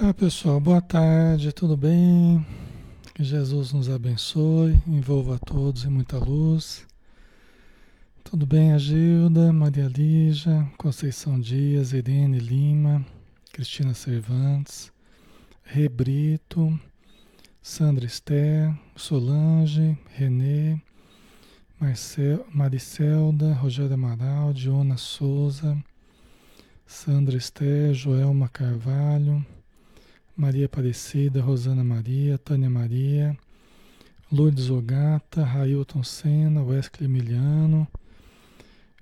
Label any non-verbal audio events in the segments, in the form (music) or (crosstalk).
Olá pessoal, boa tarde, tudo bem? Que Jesus nos abençoe, envolva a todos em muita luz. Tudo bem, Agilda, Maria Lígia, Conceição Dias, Irene Lima, Cristina Cervantes, Rebrito, Sandra Esther, Solange, Renê, Marcel, Maricelda, Rogério Amaral, Diona Souza, Sandra Esther, Joelma Carvalho, Maria Aparecida, Rosana Maria, Tânia Maria, Lourdes Ogata, Railton Senna, Wesley Emiliano,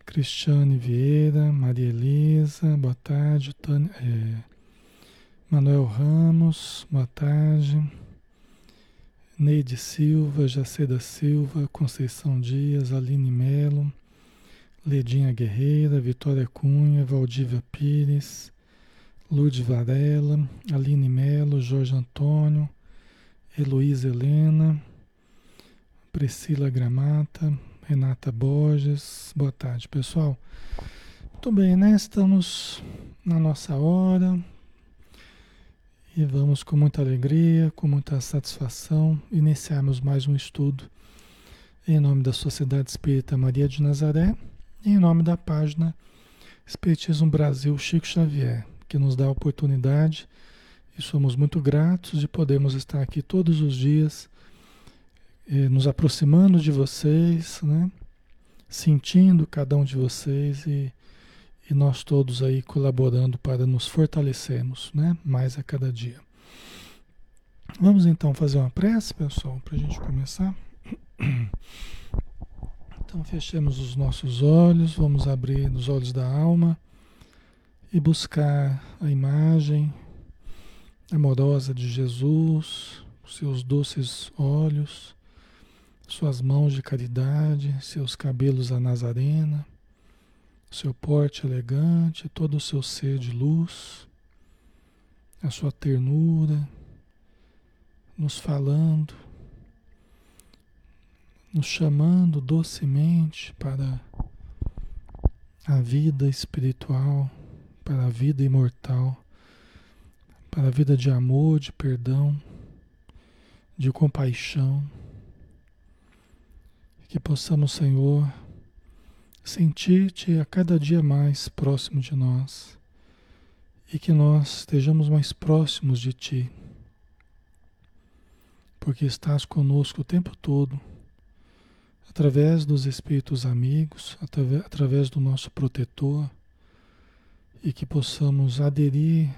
Cristiane Vieira, Maria Elisa, boa tarde, Tânia, é, Manuel Ramos, boa tarde, Neide Silva, Jaceda Silva, Conceição Dias, Aline Melo, Ledinha Guerreira, Vitória Cunha, Valdívia Pires, Lourdes Varela, Aline Melo, Jorge Antônio, Heloísa Helena, Priscila Gramata, Renata Borges. Boa tarde, pessoal. Muito bem, né? Estamos na nossa hora e vamos com muita alegria, com muita satisfação iniciarmos mais um estudo em nome da Sociedade Espírita Maria de Nazaré, em nome da página Espiritismo Brasil Chico Xavier que nos dá a oportunidade e somos muito gratos de podermos estar aqui todos os dias, eh, nos aproximando de vocês, né? sentindo cada um de vocês e, e nós todos aí colaborando para nos fortalecermos né? mais a cada dia. Vamos então fazer uma prece, pessoal, para a gente começar. Então fechemos os nossos olhos, vamos abrir os olhos da alma e buscar a imagem amorosa de Jesus, seus doces olhos, suas mãos de caridade, seus cabelos a Nazarena, seu porte elegante, todo o seu ser de luz, a sua ternura, nos falando, nos chamando docemente para a vida espiritual para a vida imortal, para a vida de amor, de perdão, de compaixão. Que possamos, Senhor, sentir-te a cada dia mais próximo de nós e que nós estejamos mais próximos de Ti, porque estás conosco o tempo todo, através dos Espíritos amigos, através do nosso protetor e que possamos aderir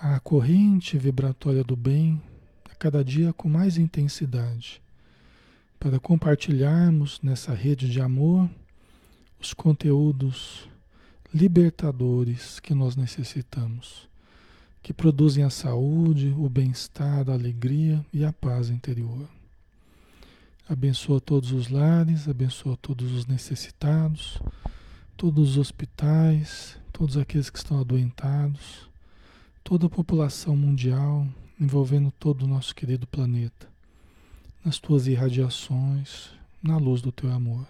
à corrente vibratória do bem a cada dia com mais intensidade, para compartilharmos nessa rede de amor os conteúdos libertadores que nós necessitamos, que produzem a saúde, o bem-estar, a alegria e a paz interior. Abençoa todos os lares, abençoa todos os necessitados, todos os hospitais, todos aqueles que estão adoentados, toda a população mundial, envolvendo todo o nosso querido planeta, nas tuas irradiações, na luz do teu amor.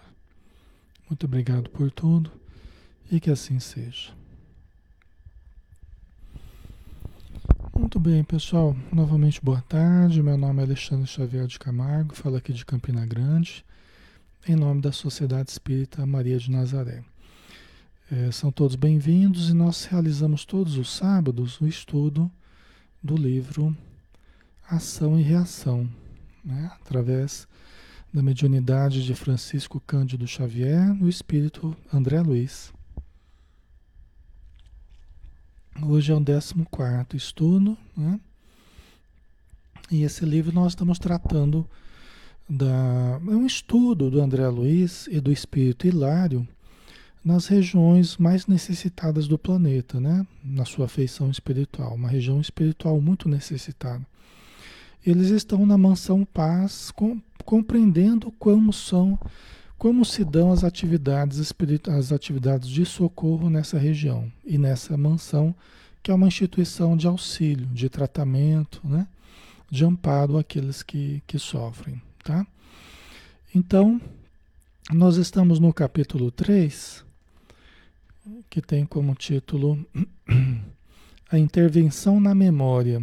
Muito obrigado por tudo e que assim seja. Muito bem, pessoal. Novamente, boa tarde. Meu nome é Alexandre Xavier de Camargo, falo aqui de Campina Grande, em nome da Sociedade Espírita Maria de Nazaré. É, são todos bem-vindos e nós realizamos todos os sábados o estudo do livro Ação e Reação, né? através da mediunidade de Francisco Cândido Xavier, no espírito André Luiz. Hoje é o 14 estudo, né? e esse livro nós estamos tratando da. É um estudo do André Luiz e do espírito Hilário nas regiões mais necessitadas do planeta, né? na sua feição espiritual, uma região espiritual muito necessitada. Eles estão na mansão paz, com, compreendendo como são, como se dão as atividades as atividades de socorro nessa região e nessa mansão, que é uma instituição de auxílio, de tratamento, né? de amparo àqueles que, que sofrem. Tá? Então, nós estamos no capítulo 3, que tem como título (clears throat) a intervenção na memória.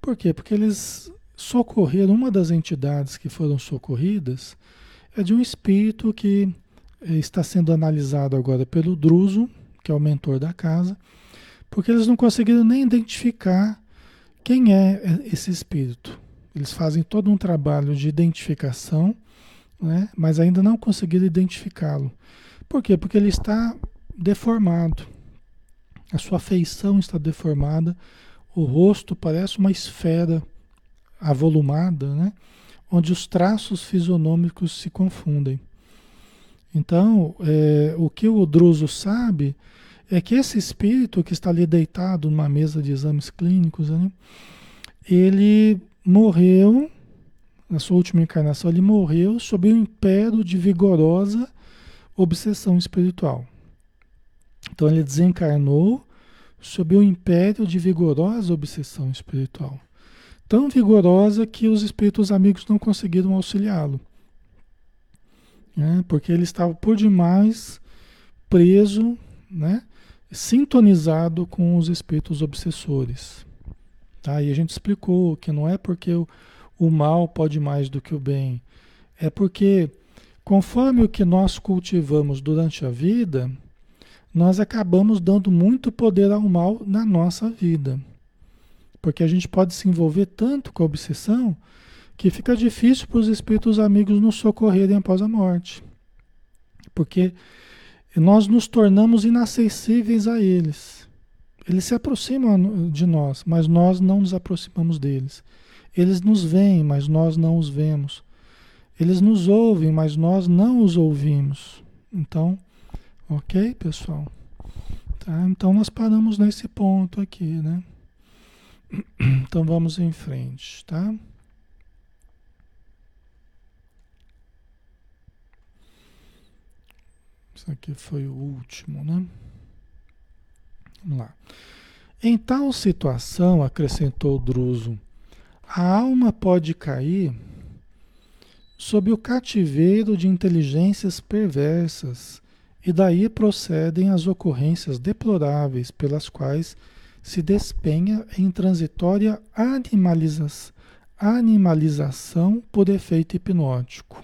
Por quê? Porque eles socorreram, uma das entidades que foram socorridas é de um espírito que eh, está sendo analisado agora pelo Druso, que é o mentor da casa, porque eles não conseguiram nem identificar quem é esse espírito. Eles fazem todo um trabalho de identificação, né? mas ainda não conseguiram identificá-lo. Por quê? Porque ele está deformado. A sua feição está deformada, o rosto parece uma esfera avolumada, né? onde os traços fisionômicos se confundem. Então, é, o que o Druso sabe é que esse espírito que está ali deitado numa mesa de exames clínicos, né, ele morreu, na sua última encarnação, ele morreu sob o império de vigorosa obsessão espiritual. Então, ele desencarnou sob o império de vigorosa obsessão espiritual. Tão vigorosa que os espíritos amigos não conseguiram auxiliá-lo. Né? Porque ele estava por demais preso, né? sintonizado com os espíritos obsessores. Tá? E a gente explicou que não é porque o, o mal pode mais do que o bem, é porque conforme o que nós cultivamos durante a vida, nós acabamos dando muito poder ao mal na nossa vida. Porque a gente pode se envolver tanto com a obsessão que fica difícil para os espíritos amigos nos socorrerem após a morte. Porque nós nos tornamos inacessíveis a eles. Eles se aproximam de nós, mas nós não nos aproximamos deles. Eles nos veem, mas nós não os vemos. Eles nos ouvem, mas nós não os ouvimos. Então, Ok, pessoal? Tá? Então nós paramos nesse ponto aqui, né? (clears throat) Então vamos em frente, tá? Isso aqui foi o último, né? Vamos lá. Em tal situação, acrescentou Druso, a alma pode cair sob o cativeiro de inteligências perversas e daí procedem as ocorrências deploráveis pelas quais se despenha em transitória animaliza animalização por efeito hipnótico.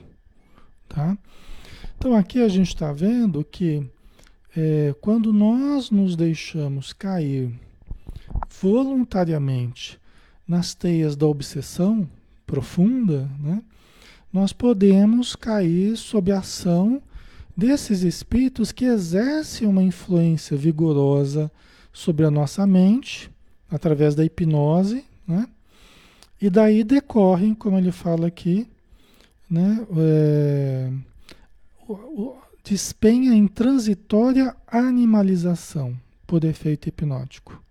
Tá? Então aqui a gente está vendo que é, quando nós nos deixamos cair voluntariamente nas teias da obsessão profunda, né, nós podemos cair sob a ação desses espíritos que exercem uma influência vigorosa sobre a nossa mente, através da hipnose, né? E daí decorrem, como ele fala aqui, né? É, o, o, despenha em transitória animalização por efeito hipnótico.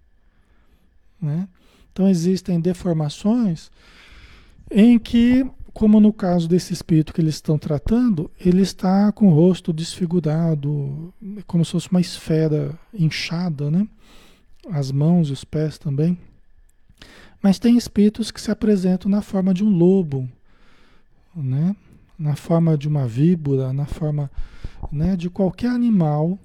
Né? Então existem deformações em que como no caso desse espírito que eles estão tratando, ele está com o rosto desfigurado, como se fosse uma esfera inchada, né? As mãos e os pés também. Mas tem espíritos que se apresentam na forma de um lobo, né? Na forma de uma víbora, na forma né, de qualquer animal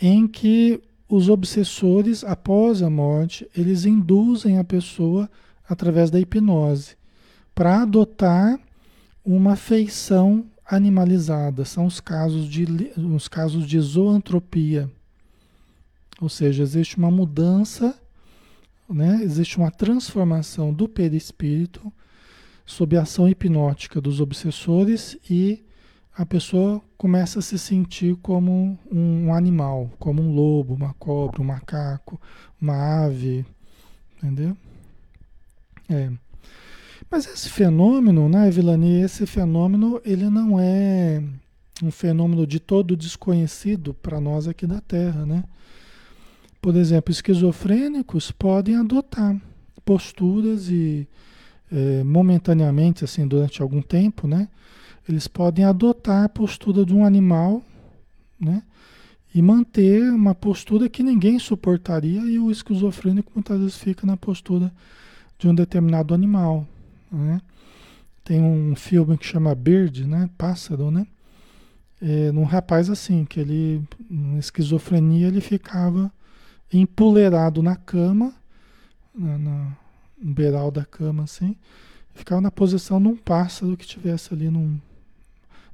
em que os obsessores, após a morte, eles induzem a pessoa através da hipnose para adotar uma feição animalizada. São os casos de, os casos de zoantropia. Ou seja, existe uma mudança, né? existe uma transformação do perispírito sob a ação hipnótica dos obsessores e a pessoa começa a se sentir como um animal, como um lobo, uma cobra, um macaco, uma ave, entendeu? É. Mas esse fenômeno, né, Vilani, esse fenômeno, ele não é um fenômeno de todo desconhecido para nós aqui da Terra, né? Por exemplo, esquizofrênicos podem adotar posturas e é, momentaneamente, assim, durante algum tempo, né? Eles podem adotar a postura de um animal, né? E manter uma postura que ninguém suportaria e o esquizofrênico muitas vezes fica na postura de um determinado animal, né? Tem um filme que chama Bird, né? Pássaro, né? É, num rapaz assim, que ele, em esquizofrenia, ele ficava empoleirado na cama, na, na, no beiral da cama, assim, ficava na posição de um pássaro que tivesse ali num,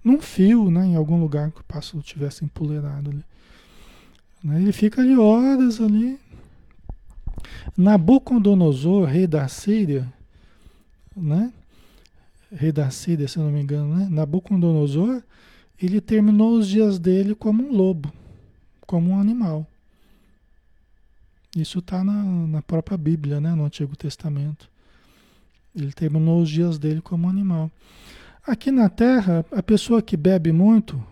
num fio, né, em algum lugar que o pássaro tivesse empoleirado ali. Né, ele fica ali horas ali. Nabucodonosor, rei da Síria, né? Rei da Síria, se não me engano, né? Nabucodonosor, ele terminou os dias dele como um lobo, como um animal. Isso está na, na própria Bíblia, né? no Antigo Testamento. Ele terminou os dias dele como um animal. Aqui na Terra, a pessoa que bebe muito,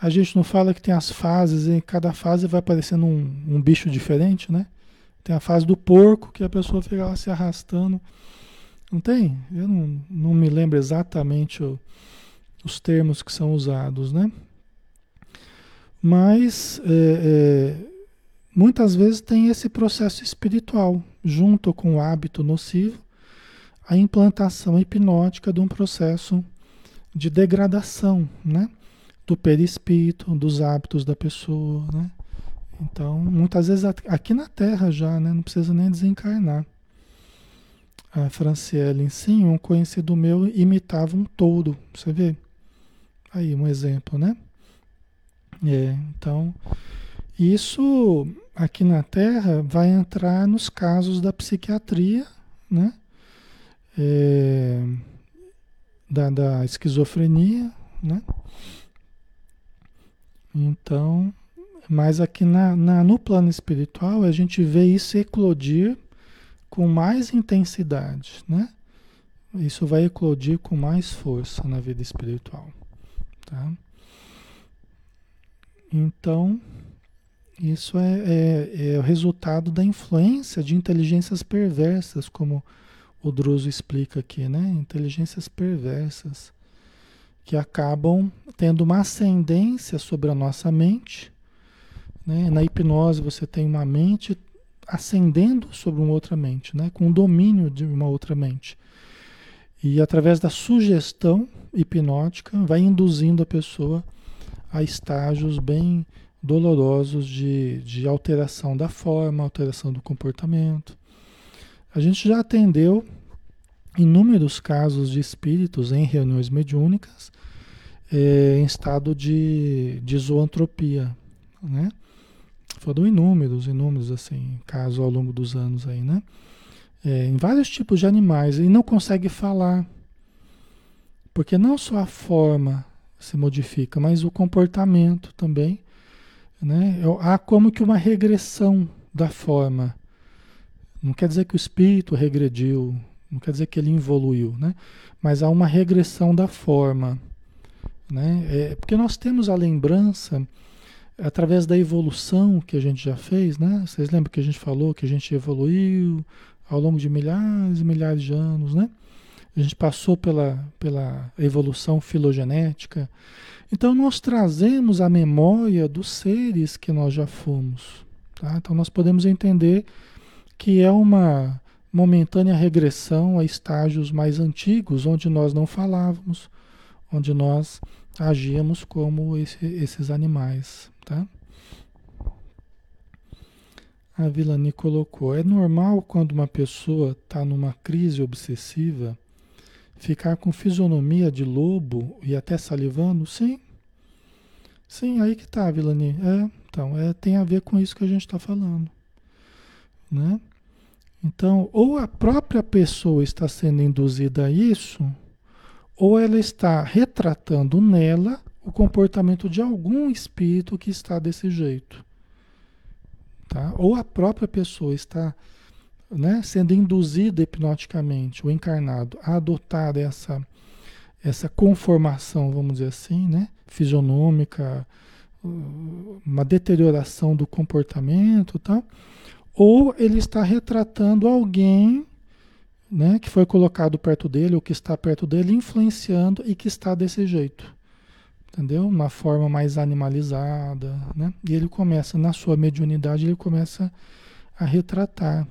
a gente não fala que tem as fases, em cada fase vai aparecendo um, um bicho diferente, né? Tem a fase do porco, que a pessoa fica lá se arrastando. Não tem? Eu não, não me lembro exatamente o, os termos que são usados, né? Mas é, é, muitas vezes tem esse processo espiritual, junto com o hábito nocivo, a implantação hipnótica de um processo de degradação, né? Do perispírito, dos hábitos da pessoa, né? Então, muitas vezes aqui na Terra já, né? Não precisa nem desencarnar. A Franciele, sim, um conhecido meu imitava um touro, você vê? Aí, um exemplo, né? É, então, isso aqui na Terra vai entrar nos casos da psiquiatria, né? É, da, da esquizofrenia, né? Então, mas aqui na, na, no plano espiritual a gente vê isso eclodir com mais intensidade, né? Isso vai eclodir com mais força na vida espiritual, tá? Então, isso é, é, é, o resultado da influência de inteligências perversas, como o Druso explica aqui, né? Inteligências perversas que acabam tendo uma ascendência sobre a nossa mente. Né? Na hipnose você tem uma mente ascendendo sobre uma outra mente, né? com o domínio de uma outra mente. E através da sugestão hipnótica vai induzindo a pessoa a estágios bem dolorosos de, de alteração da forma, alteração do comportamento. A gente já atendeu inúmeros casos de espíritos em reuniões mediúnicas é, em estado de, de zoantropia, né? Foram inúmeros, inúmeros, assim, casos ao longo dos anos aí, né? É, em vários tipos de animais e não consegue falar. Porque não só a forma se modifica, mas o comportamento também né? Há como que uma regressão da forma. Não quer dizer que o espírito regrediu, não quer dizer que ele evoluiu, né? mas há uma regressão da forma. Né? É, porque nós temos a lembrança, através da evolução que a gente já fez, né? vocês lembram que a gente falou que a gente evoluiu ao longo de milhares e milhares de anos, né? A gente passou pela, pela evolução filogenética. Então nós trazemos a memória dos seres que nós já fomos. Tá? Então nós podemos entender que é uma momentânea regressão a estágios mais antigos, onde nós não falávamos, onde nós agíamos como esse, esses animais. Tá? A Vilani colocou: é normal quando uma pessoa está numa crise obsessiva Ficar com fisionomia de lobo e até salivando? Sim. Sim, aí que tá, Vilani. É, então, é, tem a ver com isso que a gente está falando. Né? Então, ou a própria pessoa está sendo induzida a isso, ou ela está retratando nela o comportamento de algum espírito que está desse jeito. Tá? Ou a própria pessoa está né, sendo induzido hipnoticamente, o encarnado, a adotar essa, essa conformação, vamos dizer assim, né, fisionômica, uma deterioração do comportamento, tá? ou ele está retratando alguém né, que foi colocado perto dele, ou que está perto dele, influenciando e que está desse jeito. Entendeu? Uma forma mais animalizada. Né? E ele começa, na sua mediunidade, ele começa a retratar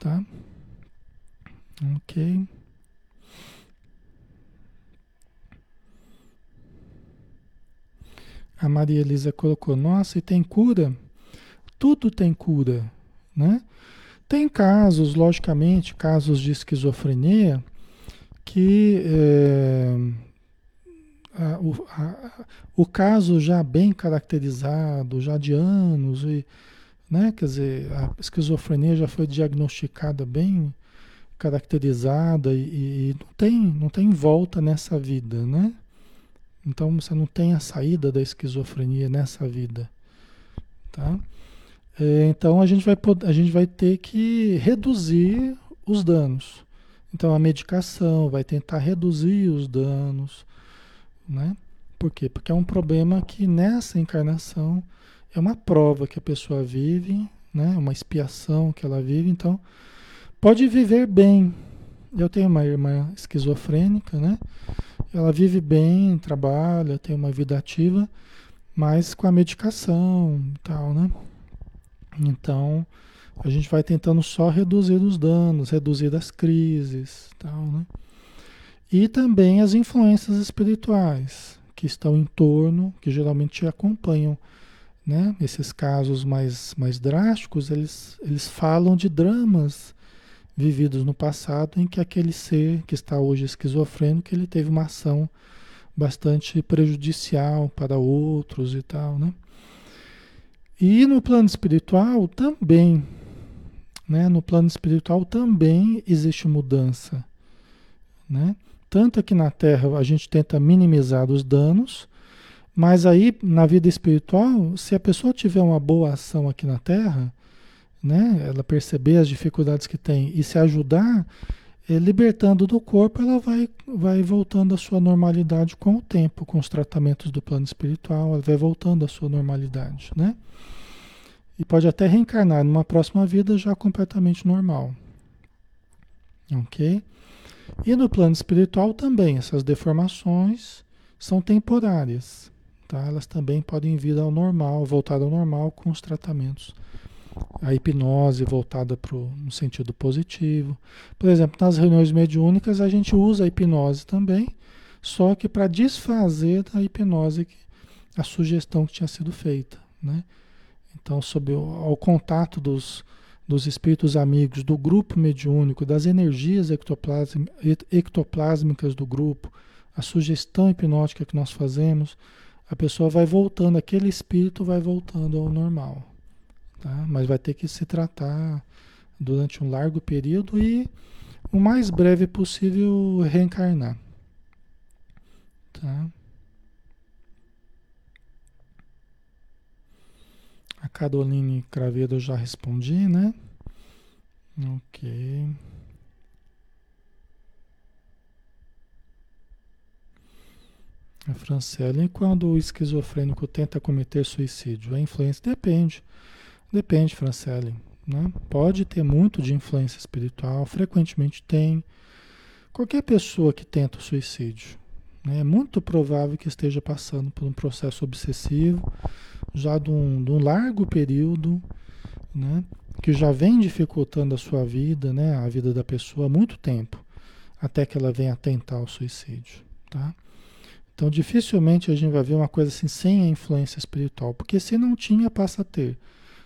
Tá? Ok. A Maria Elisa colocou: Nossa, e tem cura? tudo tem cura, né? Tem casos, logicamente, casos de esquizofrenia que é, a, o, a, o caso já bem caracterizado, já de anos, e, né? quer dizer, a esquizofrenia já foi diagnosticada bem caracterizada e, e, não, tem, não tem volta nessa vida, né? Então você não tem a saída da esquizofrenia nessa vida, tá? É, então a gente, vai, a gente vai ter que reduzir os danos. Então a medicação vai tentar reduzir os danos, né? Por quê? Porque é um problema que nessa encarnação é uma prova que a pessoa vive, né? Uma expiação que ela vive, então pode viver bem. Eu tenho uma irmã esquizofrênica, né? Ela vive bem, trabalha, tem uma vida ativa, mas com a medicação e tal, né? Então, a gente vai tentando só reduzir os danos, reduzir as crises, tal, né? E também as influências espirituais que estão em torno, que geralmente acompanham, né? Nesses casos mais, mais drásticos, eles, eles falam de dramas vividos no passado em que aquele ser que está hoje esquizofrênico, ele teve uma ação bastante prejudicial para outros e tal, né? E no plano espiritual também, né? No plano espiritual também existe mudança, né? Tanto aqui na Terra a gente tenta minimizar os danos, mas aí na vida espiritual, se a pessoa tiver uma boa ação aqui na Terra, né? Ela perceber as dificuldades que tem e se ajudar, é, libertando do corpo, ela vai, vai voltando à sua normalidade com o tempo, com os tratamentos do plano espiritual, ela vai voltando à sua normalidade, né? E pode até reencarnar numa próxima vida já completamente normal. Ok? E no plano espiritual também, essas deformações são temporárias. Tá? Elas também podem vir ao normal, voltar ao normal com os tratamentos a hipnose voltada para no sentido positivo. Por exemplo, nas reuniões mediúnicas a gente usa a hipnose também, só que para desfazer da hipnose a sugestão que tinha sido feita, né? Então, sob o ao contato dos, dos espíritos amigos, do grupo mediúnico, das energias ectoplásmicas do grupo, a sugestão hipnótica que nós fazemos, a pessoa vai voltando, aquele espírito vai voltando ao normal tá? mas vai ter que se tratar durante um largo período e o mais breve possível reencarnar. Tá? A Caroline Craveiro eu já respondi, né? Ok. A Franciele, quando o esquizofrênico tenta cometer suicídio, a influência depende. Depende, Francelle. Né? Pode ter muito de influência espiritual, frequentemente tem. Qualquer pessoa que tenta o suicídio? É muito provável que esteja passando por um processo obsessivo, já de um, de um largo período, né? que já vem dificultando a sua vida, né? a vida da pessoa há muito tempo, até que ela venha tentar o suicídio. Tá? Então, dificilmente a gente vai ver uma coisa assim sem a influência espiritual, porque se não tinha, passa a ter.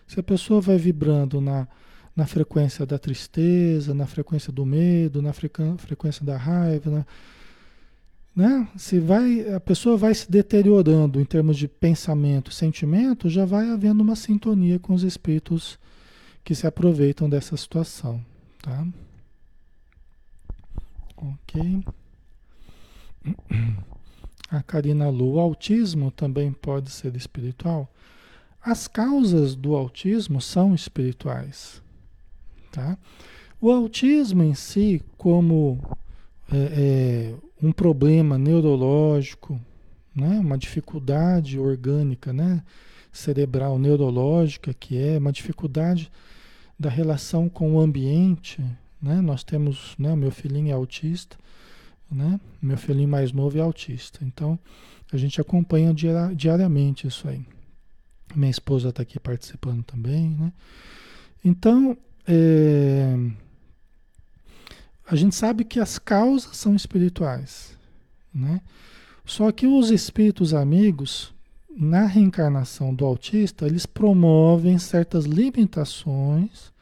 Se a pessoa vai vibrando na, na frequência da tristeza, na frequência do medo, na frequência da raiva, na, né? Se vai, a pessoa vai se deteriorando em termos de pensamento, sentimento, já vai havendo uma sintonia com os espíritos que se aproveitam dessa situação, tá? Ok. A Karina Lu, o autismo também pode ser espiritual? As causas do autismo são espirituais. Tá? O autismo em si, como é, é, um problema neurológico, né? uma dificuldade orgânica, né? cerebral, neurológica, que é uma dificuldade da relação com o ambiente. Né? Nós temos, né? meu filhinho é autista, né? meu filhinho mais novo é autista. Então, a gente acompanha diariamente isso aí. Minha esposa está aqui participando também, né? Então, é, a gente sabe que as causas são espirituais, né? Só que os espíritos amigos, na reencarnação do autista, eles promovem certas limitações,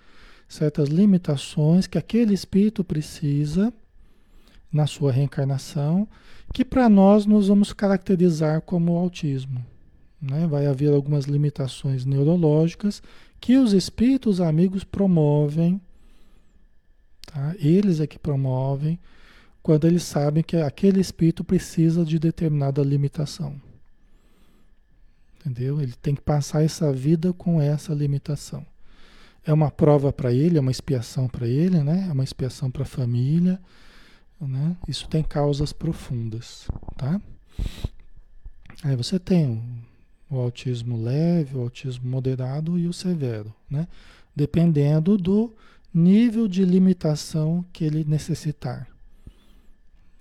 certas limitações que aquele espírito precisa na sua reencarnação, que para nós nós vamos caracterizar como autismo. Né? Vai haver algumas limitações neurológicas que os espíritos amigos promovem, tá? eles é que promovem, quando eles sabem que aquele espírito precisa de determinada limitação. Entendeu? Ele tem que passar essa vida com essa limitação. É uma prova para ele, é uma expiação para ele, né? É uma expiação para a família, né? Isso tem causas profundas, tá? Aí você tem o, autismo leve, o autismo moderado e o severo, né? Dependendo do nível de limitação que ele necessitar,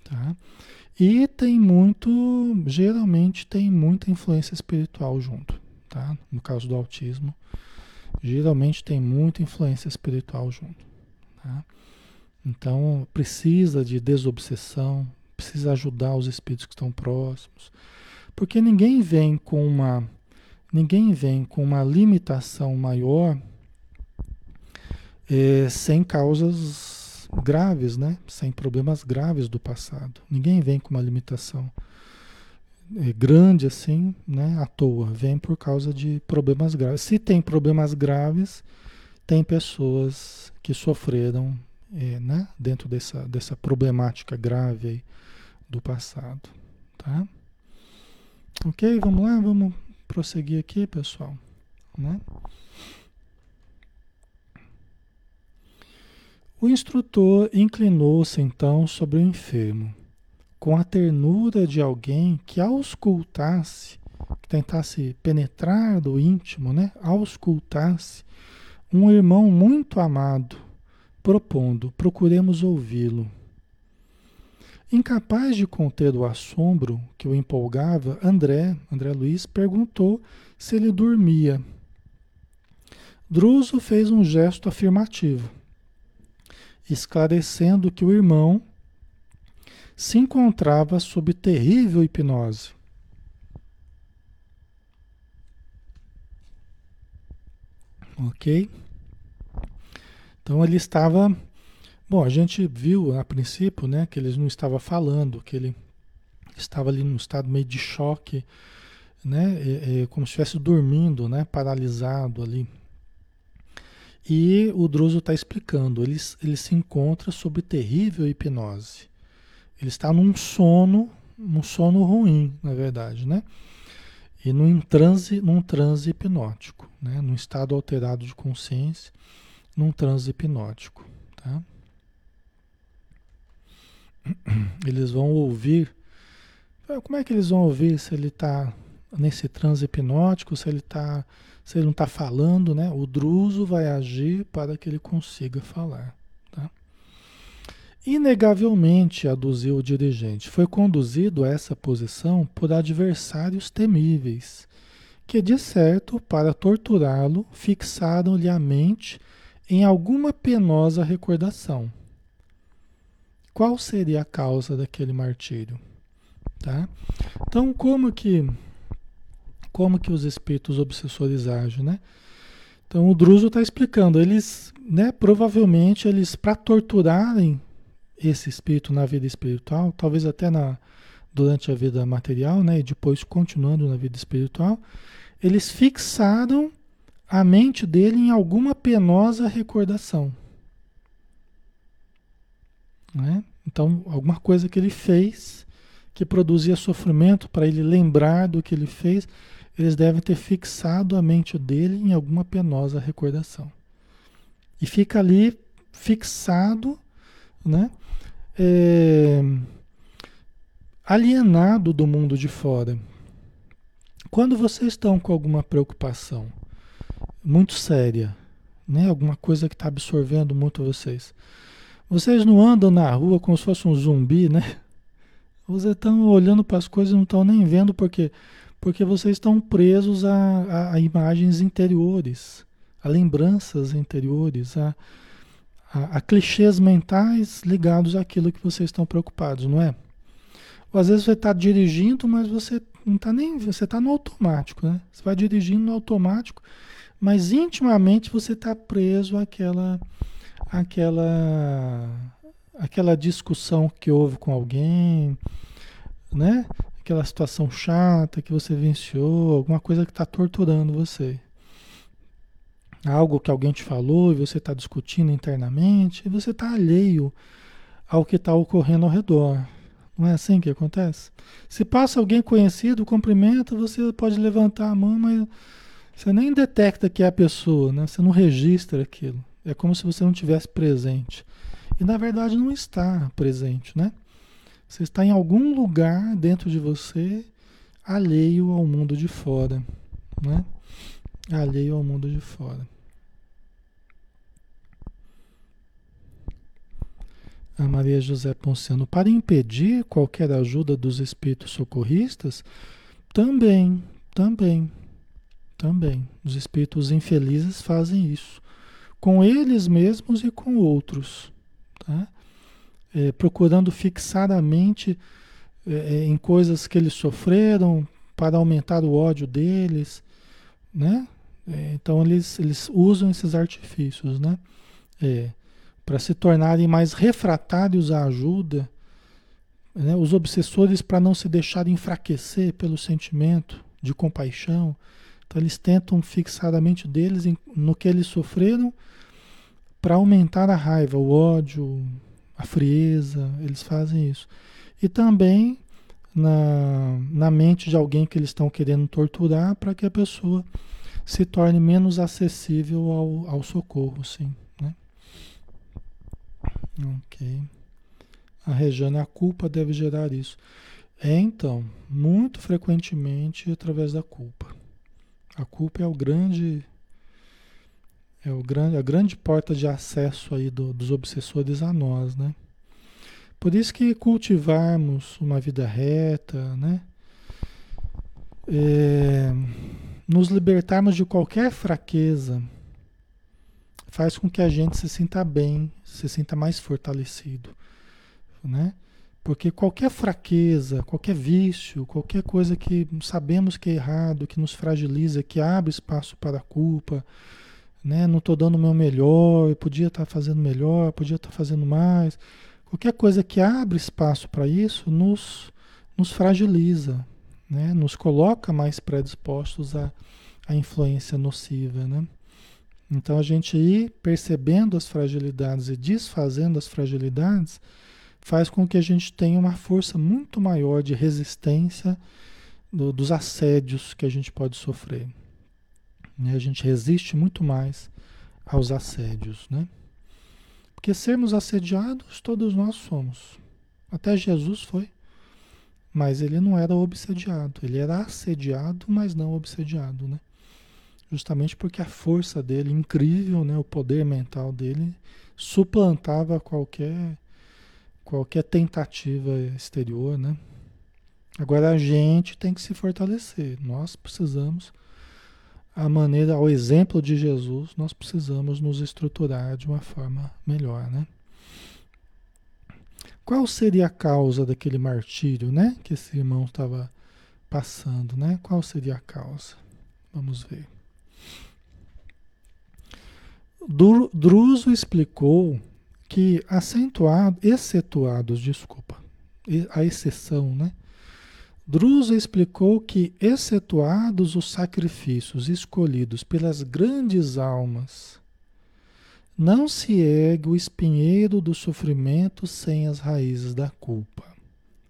tá? E tem muito, geralmente tem muita influência espiritual junto, tá? No caso do autismo, geralmente tem muita influência espiritual junto, tá? Então precisa de desobsessão, precisa ajudar os espíritos que estão próximos, porque ninguém vem com uma ninguém vem com uma limitação maior é, sem causas graves, né? Sem problemas graves do passado. Ninguém vem com uma limitação é, grande assim, né? À toa. Vem por causa de problemas graves. Se tem problemas graves, tem pessoas que sofreram é, né, dentro dessa, dessa problemática grave do passado. Tá? Ok, vamos lá, vamos prosseguir aqui, pessoal. Né? O instrutor inclinou-se então sobre o enfermo, com a ternura de alguém que auscultasse, que tentasse penetrar do íntimo, né? auscultasse um irmão muito amado propondo: procuremos ouvi-lo. Incapaz de conter o assombro que o empolgava, André, André Luiz, perguntou se ele dormia. Druso fez um gesto afirmativo, esclarecendo que o irmão se encontrava sob terrível hipnose. Ok? Então ele estava. Bom, a gente viu a princípio né, que ele não estava falando, que ele estava ali num estado meio de choque, né, é, é, como se estivesse dormindo, né, paralisado ali. E o Druso está explicando, ele, ele se encontra sob terrível hipnose. Ele está num sono, num sono ruim, na verdade, né? E num transe, num transe hipnótico, né? num estado alterado de consciência num transe hipnótico. Tá? (clears throat) Eles vão ouvir. Como é que eles vão ouvir se ele está nesse transe hipnótico, se ele tá, se ele não está falando, né? O druso vai agir para que ele consiga falar. Tá? Inegavelmente, aduziu o dirigente, foi conduzido a essa posição por adversários temíveis, que de certo, para torturá-lo, fixaram-lhe a mente em alguma penosa recordação. Qual seria a causa daquele martírio? Tá? Então, como que como que os espíritos obsessores agem, né? Então, o Druso está explicando, eles, né, provavelmente eles para torturarem esse espírito na vida espiritual, talvez até na durante a vida material, né, e depois continuando na vida espiritual, eles fixaram a mente dele em alguma penosa recordação. Né? Então, alguma coisa que ele fez que produzia sofrimento para ele lembrar do que ele fez, eles devem ter fixado a mente dele em alguma penosa recordação. E fica ali fixado, né? É, alienado do mundo de fora. Quando vocês estão com alguma preocupação, muito séria, né? Alguma coisa que está absorvendo muito vocês. Vocês não andam na rua como se fosse um zumbi, né? Vocês estão olhando para as coisas e não estão nem vendo porque porque vocês estão presos a, a, a imagens interiores, a lembranças interiores, a, a, a, clichês mentais ligados àquilo que vocês estão preocupados, não é? Ou às vezes você está dirigindo, mas você não tá nem. Você está no automático, né? Você vai dirigindo no automático, mas intimamente você está preso àquela, àquela, àquela discussão que houve com alguém, né? Aquela situação chata que você venciou, alguma coisa que está torturando você. Algo que alguém te falou e você está discutindo internamente, e você está alheio ao que está ocorrendo ao redor. Não é assim que acontece? Se passa alguém conhecido, cumprimenta, você pode levantar a mão, mas você nem detecta que é a pessoa, né? Você não registra aquilo. É como se você não tivesse presente. E na verdade não está presente, né? Você está em algum lugar dentro de você alheio ao mundo de fora, né? Alheio ao mundo de fora. a Maria José Ponciano, para impedir qualquer ajuda dos espíritos socorristas, também, também, também. Os espíritos infelizes fazem isso, com eles mesmos e com outros, tá? É, procurando fixar a mente é, é em coisas que eles sofreram para aumentar o ódio deles, né? Então eles, eles usam esses artifícios, né? É, para se tornarem mais refratários à ajuda, né? os obsessores para não se deixarem enfraquecer pelo sentimento de compaixão. Então eles tentam fixar a mente deles no que eles sofreram para aumentar a raiva, o ódio, a frieza, eles fazem isso. E também na, na mente de alguém que eles estão querendo torturar para que a pessoa se torne menos acessível ao, ao socorro, sim. Ok. A Regiane, a culpa deve gerar isso. É então, muito frequentemente através da culpa. A culpa é o grande é o grande, a grande porta de acesso aí do, dos obsessores a nós, né? Por isso que cultivarmos uma vida reta, né? É, nos libertarmos de qualquer fraqueza, faz com que a gente se sinta bem, se sinta mais fortalecido, né? Porque qualquer fraqueza, qualquer vício, qualquer coisa que sabemos que é errado, que nos fragiliza, que abre espaço para a culpa, né? Não estou dando o meu melhor, eu podia estar tá fazendo melhor, podia estar tá fazendo mais. Qualquer coisa que abre espaço para isso nos, nos fragiliza, né? Nos coloca mais predispostos à, à influência nociva, né? Então a gente ir percebendo as fragilidades e desfazendo as fragilidades faz com que a gente tenha uma força muito maior de resistência do, dos assédios que a gente pode sofrer. Né? A gente resiste muito mais aos assédios, né? Porque sermos assediados, todos nós somos. Até Jesus foi. Mas ele não era obsediado. Ele era assediado, mas não obsediado, né? justamente porque a força dele, incrível, né, o poder mental dele, suplantava qualquer, qualquer tentativa exterior. Né? Agora a gente tem que se fortalecer, nós precisamos, a maneira, ao exemplo de Jesus, nós precisamos nos estruturar de uma forma melhor. Né? Qual seria a causa daquele martírio né, que esse irmão estava passando? Né? Qual seria a causa? Vamos ver. Druso explicou que acentuado, excetuados, desculpa, a exceção, né? Druso explicou que, excetuados os sacrifícios escolhidos pelas grandes almas, não se ergue o espinheiro do sofrimento sem as raízes da culpa,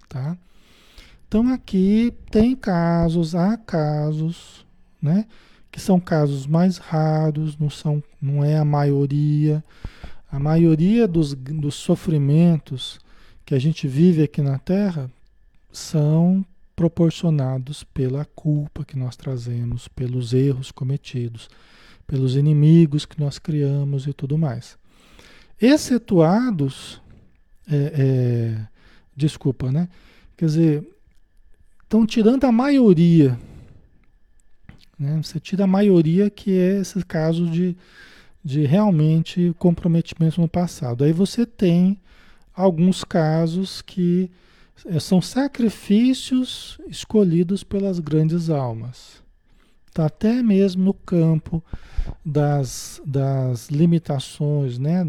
tá? Então aqui tem casos, há casos, né? que são casos mais raros, não, são, não é a maioria. A maioria dos, dos sofrimentos que a gente vive aqui na Terra são proporcionados pela culpa que nós trazemos, pelos erros cometidos, pelos inimigos que nós criamos e tudo mais. Excetuados, é, é, desculpa, né? Quer dizer, estão tirando a maioria né? Você tira a maioria que é esse caso de, de realmente comprometimento no passado. Aí você tem alguns casos que são sacrifícios escolhidos pelas grandes almas. Tá até mesmo no campo das, das limitações, né,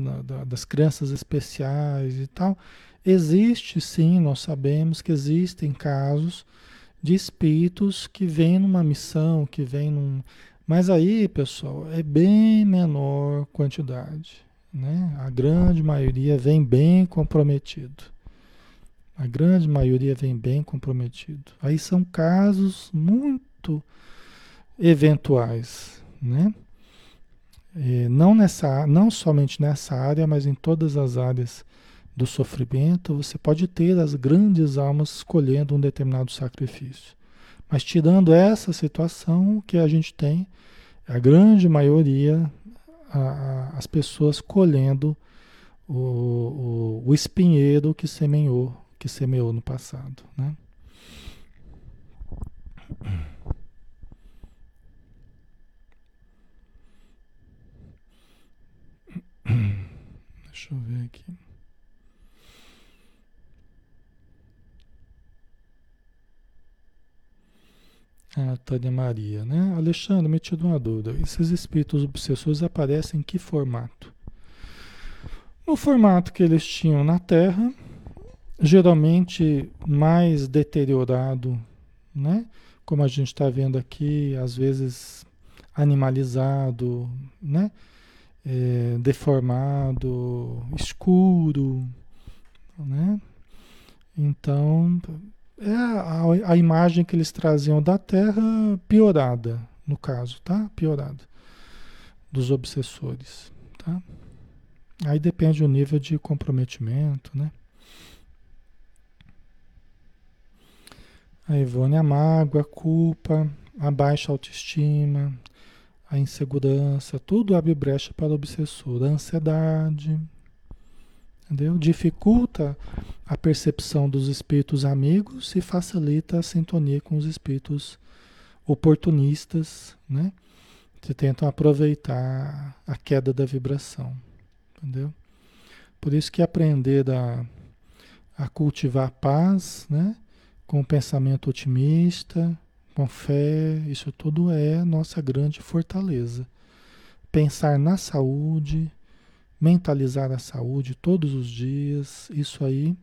das crenças especiais e tal. Existe sim, nós sabemos que existem casos de espíritos que vêm numa missão, que vêm num. Mas aí, pessoal, é bem menor quantidade. Né? A grande maioria vem bem comprometido. A grande maioria vem bem comprometido. Aí são casos muito eventuais, né? É, não, nessa, não somente nessa área, mas em todas as áreas do sofrimento, você pode ter as grandes almas escolhendo um determinado sacrifício. Mas tirando essa situação, o que a gente tem, a grande maioria, a, a, as pessoas colhendo o, o, o espinheiro que semeou que semeou no passado. Né? Deixa eu ver aqui. A Tânia Maria, né? Alexandre, me tira uma dúvida. Esses espíritos obsessores aparecem em que formato? No formato que eles tinham na Terra, geralmente mais deteriorado, né? Como a gente está vendo aqui, às vezes animalizado, né? É, deformado, escuro, né? Então, é a, a, imagem que eles traziam da Terra piorada, no caso, tá? Piorada dos obsessores, tá? Aí depende do nível de comprometimento, né? A Ivone, a mágoa, a culpa, a baixa autoestima, a insegurança, tudo abre brecha para o obsessor. A ansiedade, entendeu? Dificulta a percepção dos espíritos amigos e facilita a sintonia com os espíritos oportunistas, né? Que tentam aproveitar a queda da vibração, entendeu? Por isso que aprender a, a cultivar paz, né? Com pensamento otimista, com fé, isso tudo é nossa grande fortaleza. Pensar na saúde, mentalizar a saúde todos os dias, isso aí,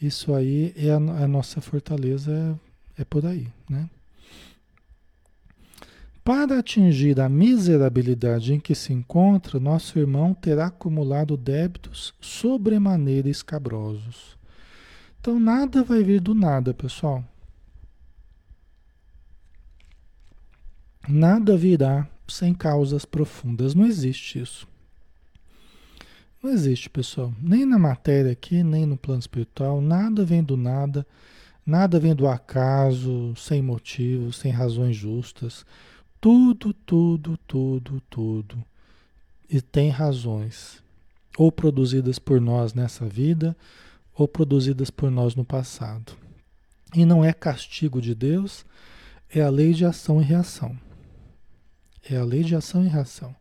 isso aí é a, a nossa fortaleza, é, é por aí, né? Para atingir a miserabilidade em que se encontra, nosso irmão terá acumulado débitos sobremaneira escabrosos. Então nada vai vir do nada, pessoal. Nada virá sem causas profundas. Não existe isso. Não existe, pessoal. Nem na matéria aqui, nem no plano espiritual. Nada vem do nada. Nada vem do acaso, sem motivo, sem razões justas. Tudo, tudo, tudo, tudo. E tem razões. Ou produzidas por nós nessa vida, ou produzidas por nós no passado. E não é castigo de Deus, é a lei de ação e reação. É a lei de ação e reação.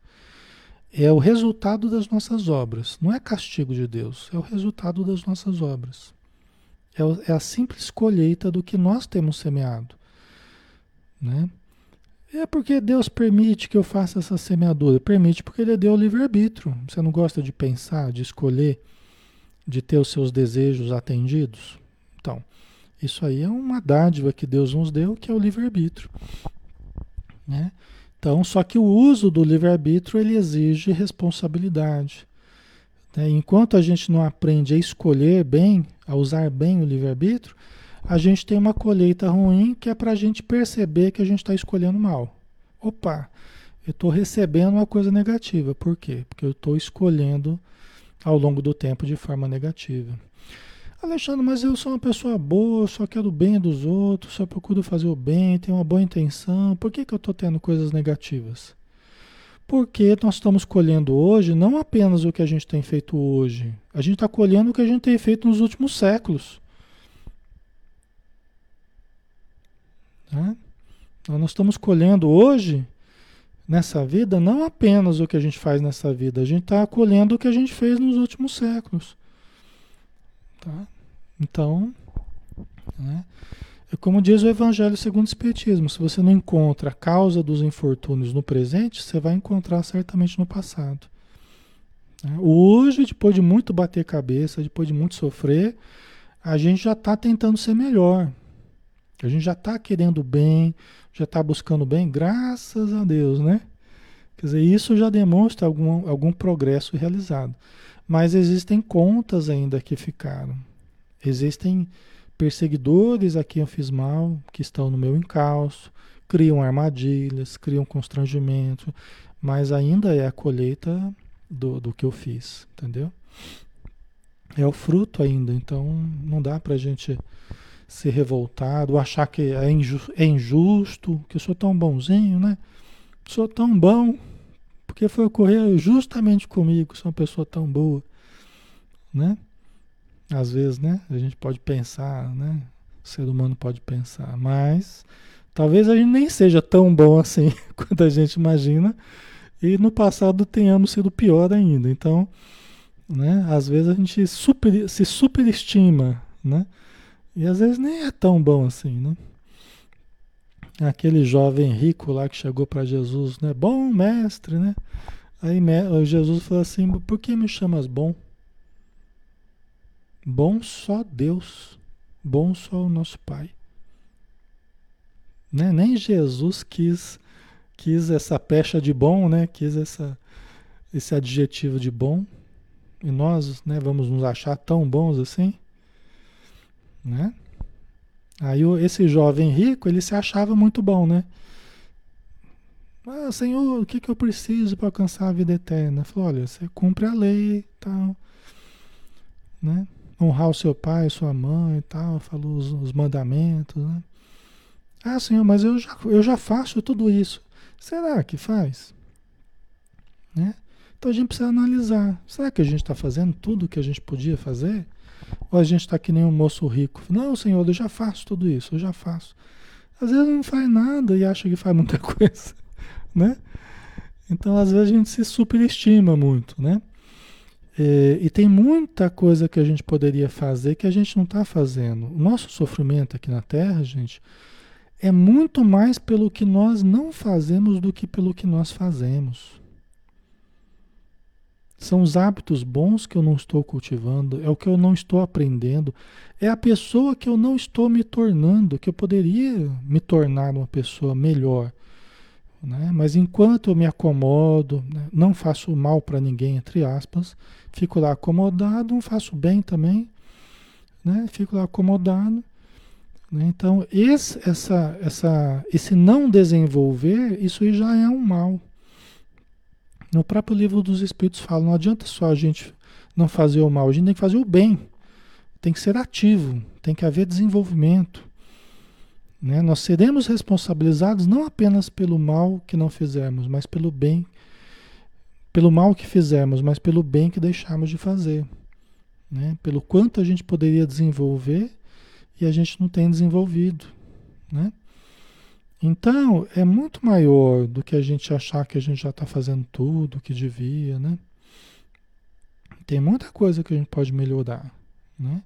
É o resultado das nossas obras. Não é castigo de Deus, é o resultado das nossas obras. É, é a simples colheita do que nós temos semeado. Né? É porque Deus permite que eu faça essa semeadura. Permite porque Ele deu o livre-arbítrio. Você não gosta de pensar, de escolher de ter os seus desejos atendidos? Então, isso aí é uma dádiva que Deus nos deu, que é o livre-arbítrio. Né? Então, só que o uso do livre-arbítrio ele exige responsabilidade. Né? Enquanto a gente não aprende a escolher bem, a usar bem o livre-arbítrio, a gente tem uma colheita ruim que é para a gente perceber que a gente está escolhendo mal. Opa, eu estou recebendo uma coisa negativa. Por quê? Porque eu estou escolhendo ao longo do tempo de forma negativa. Alexandre, mas eu sou uma pessoa boa, só quero o bem dos outros, só procuro fazer o bem, tenho uma boa intenção. Por que, que eu estou tendo coisas negativas? Porque nós estamos colhendo hoje não apenas o que a gente tem feito hoje, a gente está colhendo o que a gente tem feito nos últimos séculos. Né? Nós estamos colhendo hoje nessa vida não apenas o que a gente faz nessa vida, a gente está acolhendo o que a gente fez nos últimos séculos. Tá? Então, Né? É como diz o Evangelho segundo o Espiritismo: se você não encontra a causa dos infortúnios no presente, você vai encontrar certamente no passado. Né? Hoje, depois de muito bater cabeça, depois de muito sofrer, a gente já está tentando ser melhor. A gente já está querendo bem, já está buscando bem, graças a Deus, né? Quer dizer, isso já demonstra algum, algum progresso realizado. Mas existem contas ainda que ficaram. Existem perseguidores a quem eu fiz mal, que estão no meu encalço, criam armadilhas, criam constrangimento, mas ainda é a colheita do, do que eu fiz, entendeu? É o fruto ainda, então não dá pra gente ser revoltado, achar que é, inju é injusto, que eu sou tão bonzinho, né? Sou tão bom, porque foi ocorrer justamente comigo, sou uma pessoa tão boa, né? Às vezes, né? A gente pode pensar, né? O ser humano pode pensar, mas talvez a gente nem seja tão bom (laughs) assim quanto a gente imagina e no passado tenhamos sido pior ainda. Então, né? Às vezes a gente super, se superestima, né? E às vezes nem é tão bom assim, né? Aquele jovem rico lá que chegou para Jesus, né? Bom mestre, né? Aí Jesus falou assim: Por que me chamas bom? Bom só Deus, bom só o nosso Pai. Né? Nem Jesus quis quis essa pecha de bom, né? Quis essa, esse adjetivo de bom. E nós, né, vamos nos achar tão bons assim, né? Aí esse jovem rico, ele se achava muito bom, né? Ah, Senhor, o que, que eu preciso para alcançar a vida eterna? Falou, olha, você cumpre a lei e tal, né? honrar o seu pai, sua mãe e tal, falou os, os, mandamentos, né? Ah, Senhor, mas eu já, eu já faço tudo isso. Será que faz? Né? Então a gente precisa analisar. Será que a gente está fazendo tudo o que a gente podia fazer? Ou a gente está que nem um moço rico? Não, Senhor, eu já faço tudo isso, eu já faço. Às vezes não faz nada e acha que faz muita (laughs) coisa, né? Então, às vezes a gente se superestima muito, né? É, e tem muita coisa que a gente poderia fazer que a gente não está fazendo. O nosso sofrimento aqui na Terra, gente, é muito mais pelo que nós não fazemos do que pelo que nós fazemos. São os hábitos bons que eu não estou cultivando, é o que eu não estou aprendendo, é a pessoa que eu não estou me tornando, que eu poderia me tornar uma pessoa melhor. Né? Mas enquanto eu me acomodo, né? não faço mal para ninguém, entre aspas, fico lá acomodado, não faço bem também, né? fico lá acomodado. Né? Então, esse, essa, essa, esse não desenvolver, isso já é um mal. No próprio livro dos Espíritos fala, não adianta só a gente não fazer o mal, a gente tem que fazer o bem. Tem que ser ativo, tem que haver desenvolvimento. Né? Nós seremos responsabilizados não apenas pelo mal que não fizemos, mas pelo bem, pelo mal que fizemos, mas pelo bem que deixamos de fazer. Né? Pelo quanto a gente poderia desenvolver e a gente não tem desenvolvido. Né? Então, é muito maior do que a gente achar que a gente já está fazendo tudo o que devia. Né? Tem muita coisa que a gente pode melhorar. Né?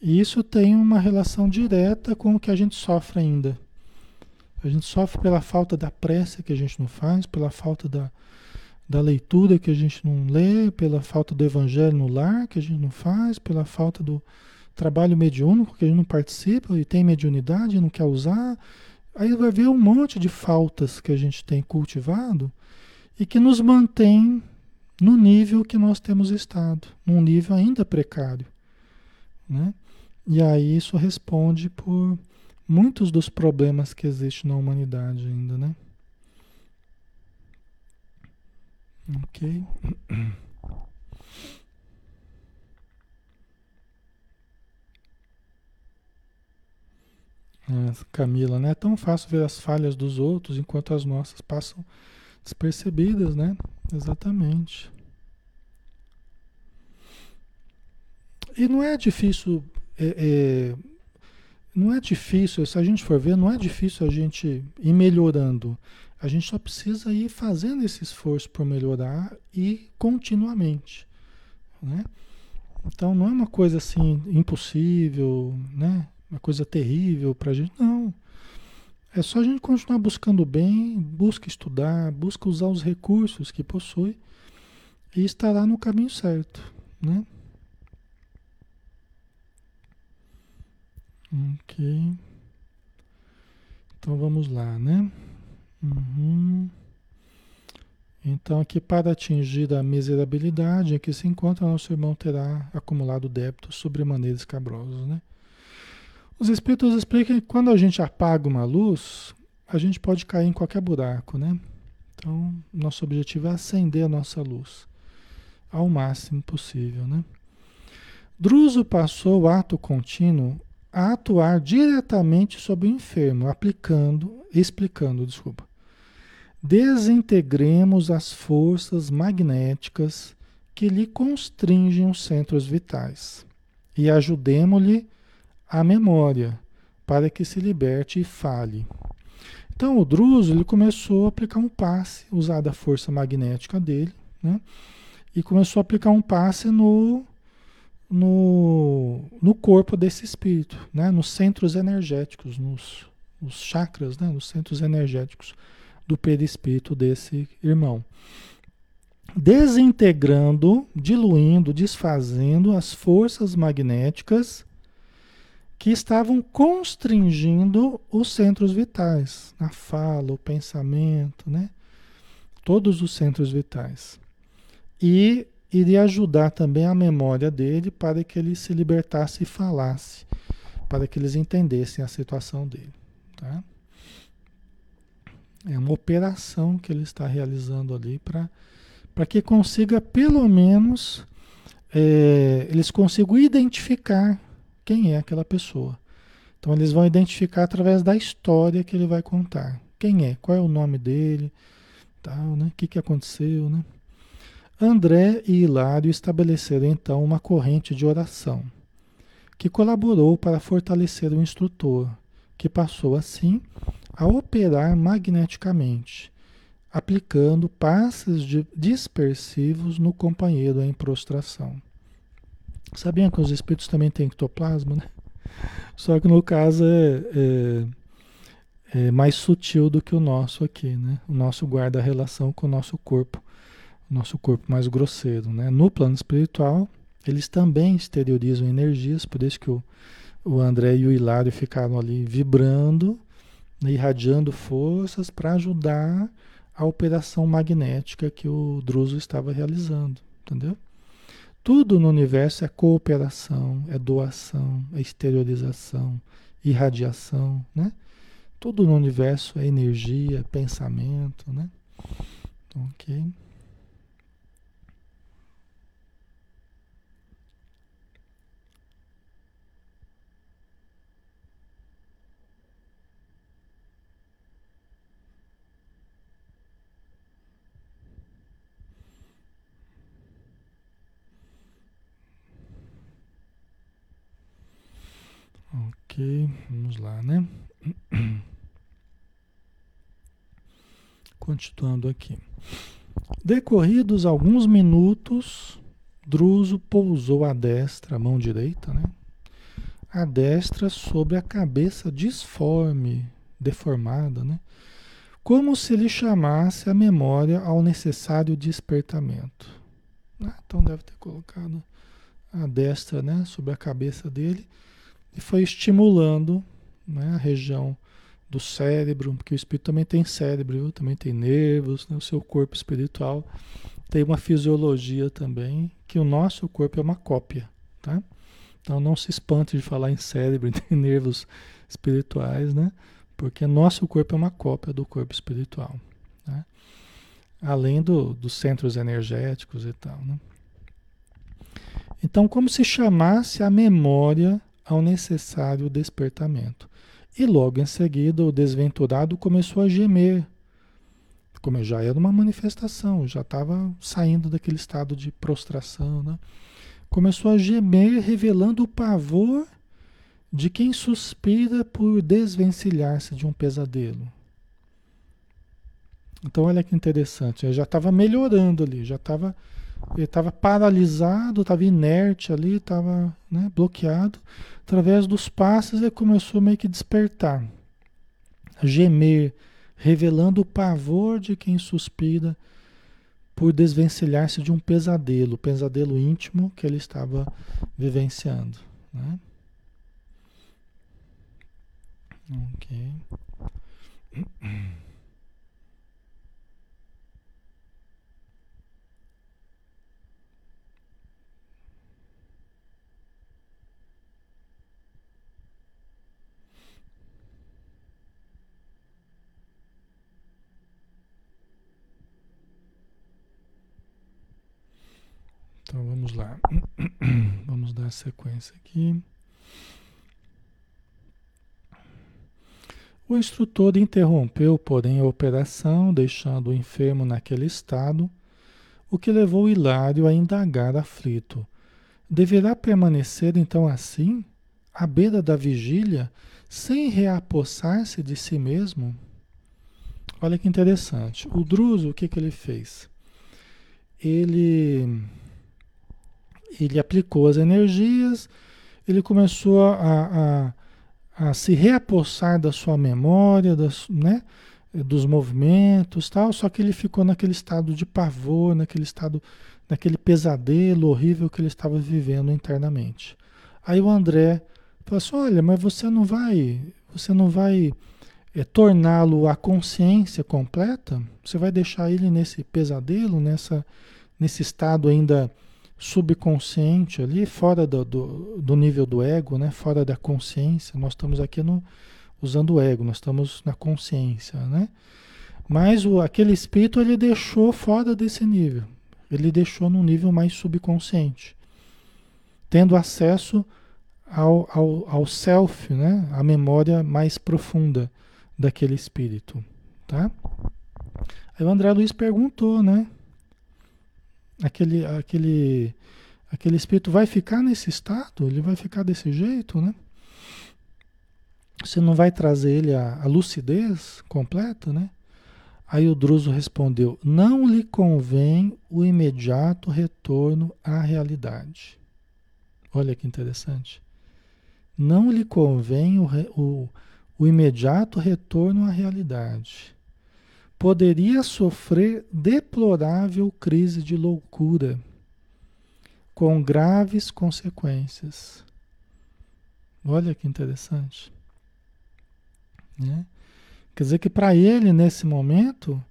E isso tem uma relação direta com o que a gente sofre ainda. A gente sofre pela falta da prece que a gente não faz, pela falta da, da leitura que a gente não lê, pela falta do evangelho no lar que a gente não faz, pela falta do trabalho mediúnico que a gente não participa e tem mediunidade e não quer usar. Aí vai ver um monte de faltas que a gente tem cultivado e que nos mantém no nível que nós temos estado, num nível ainda precário. Né? E aí isso responde por muitos dos problemas que existem na humanidade ainda, né? Ok. Camila, né? É tão fácil ver as falhas dos outros enquanto as nossas passam despercebidas, né? Exatamente. E não é difícil é, é, não é difícil, se a gente for ver, não é difícil a gente ir melhorando. A gente só precisa ir fazendo esse esforço por melhorar e continuamente. Né? Então não é uma coisa assim impossível, né? Uma coisa terrível para a gente. Não. É só a gente continuar buscando bem, busca estudar, busca usar os recursos que possui e estará no caminho certo, né? Ok. Então vamos lá, né? Uhum. Então, aqui para atingir a miserabilidade em que se encontra, nosso irmão terá acumulado débitos sobremaneira escabrosos, né? Os espíritos explicam que quando a gente apaga uma luz, a gente pode cair em qualquer buraco, né? Então, nosso objetivo é acender a nossa luz ao máximo possível, né? Druso passou o ato contínuo a atuar diretamente sobre o enfermo, aplicando, explicando, desculpa. Desintegremos as forças magnéticas que lhe constringem os centros vitais e ajudemos-lhe a memória, para que se liberte e fale. Então o Druso ele começou a aplicar um passe, usar a força magnética dele, né? e começou a aplicar um passe no, no, no corpo desse espírito, né? nos centros energéticos, nos, nos chakras, né? nos centros energéticos do perispírito desse irmão. Desintegrando, diluindo, desfazendo as forças magnéticas que estavam constringindo os centros vitais, a fala, o pensamento, né? Todos os centros vitais. E iria ajudar também a memória dele para que ele se libertasse e falasse, para que eles entendessem a situação dele. Tá? É uma operação que ele está realizando ali para que consiga, pelo menos, é, eles consigam identificar quem é aquela pessoa. Então eles vão identificar através da história que ele vai contar. Quem é? Qual é o nome dele? Tal, né? O que, que aconteceu, né? André e Hilário estabeleceram então uma corrente de oração, que colaborou para fortalecer o instrutor, que passou assim a operar magneticamente, aplicando passes dispersivos no companheiro em prostração. Sabiam que os espíritos também têm ectoplasma, né? Só que no caso é, é, é, mais sutil do que o nosso aqui, né? O nosso guarda relação com o nosso corpo, o nosso corpo mais grosseiro, né? No plano espiritual, eles também exteriorizam energias, por isso que o, o André e o Hilário ficaram ali vibrando, né? irradiando forças para ajudar a operação magnética que o Druso estava realizando, entendeu? Tudo no universo é cooperação, é doação, é exteriorização, irradiação, né? Tudo no universo é energia, pensamento, né? Ok. Ok, vamos lá, né? (clears throat) Continuando aqui. Decorridos alguns minutos, Druso pousou a destra, a mão direita, né? A destra sobre a cabeça disforme, deformada, né? Como se lhe chamasse a memória ao necessário despertamento. Ah, então deve ter colocado a destra, né, sobre a cabeça dele e foi estimulando né, a região do cérebro, porque o espírito também tem cérebro, também tem nervos, né, o seu corpo espiritual tem uma fisiologia também, que o nosso corpo é uma cópia, tá? Então não se espante de falar em cérebro (laughs) em nervos espirituais, né? Porque nosso corpo é uma cópia do corpo espiritual, né? Além do, dos centros energéticos e tal, né? Então, como se chamasse a memória ao necessário despertamento. E logo em seguida o desventurado começou a gemer, como já era uma manifestação, já estava saindo daquele estado de prostração, né? começou a gemer, revelando o pavor de quem suspira por desvencilhar-se de um pesadelo. Então olha que interessante, já estava melhorando ali, já estava ele estava paralisado, estava inerte ali, estava né, bloqueado. Através dos passos ele começou meio que despertar, gemer, revelando o pavor de quem suspira por desvencilhar-se de um pesadelo, pesadelo íntimo que ele estava vivenciando. Né? Ok. (clears throat) Então vamos lá. (clears throat) Vamos dar sequência aqui. O instrutor interrompeu, porém, a operação, deixando o enfermo naquele estado, o que levou Hilário a indagar aflito. Deverá permanecer então assim, à beira da vigília, sem reapossar-se de si mesmo? Olha que interessante. O Druso, o que, que ele fez? Ele ele aplicou as energias, ele começou a, a, a se reapossar da sua memória, das, né, dos movimentos tal, só que ele ficou naquele estado de pavor, naquele estado, naquele pesadelo horrível que ele estava vivendo internamente. Aí o André falou assim, olha, mas você não vai, você não vai é, torná-lo a consciência completa? Você vai deixar ele nesse pesadelo, nessa, nesse estado ainda subconsciente ali, fora do, do, do, nível do ego, né? fora da consciência. Nós estamos aqui no, usando o ego, nós estamos na consciência. Né? Mas o, aquele espírito ele deixou fora desse nível. Ele deixou num nível mais subconsciente. Tendo acesso ao, ao, ao self, né? a memória mais profunda daquele espírito. Tá? Aí o André Luiz perguntou, né? Aquele, aquele, aquele espírito vai ficar nesse estado? Ele vai ficar desse jeito, né? Você não vai trazer ele à, lucidez completa, né? Aí o Druso respondeu: Não lhe convém o imediato retorno à realidade. Olha que interessante. Não lhe convém o, o, o imediato retorno à realidade poderia sofrer deplorável crise de loucura, com graves consequências. Olha que interessante. Né? Quer dizer que para ele, nesse momento,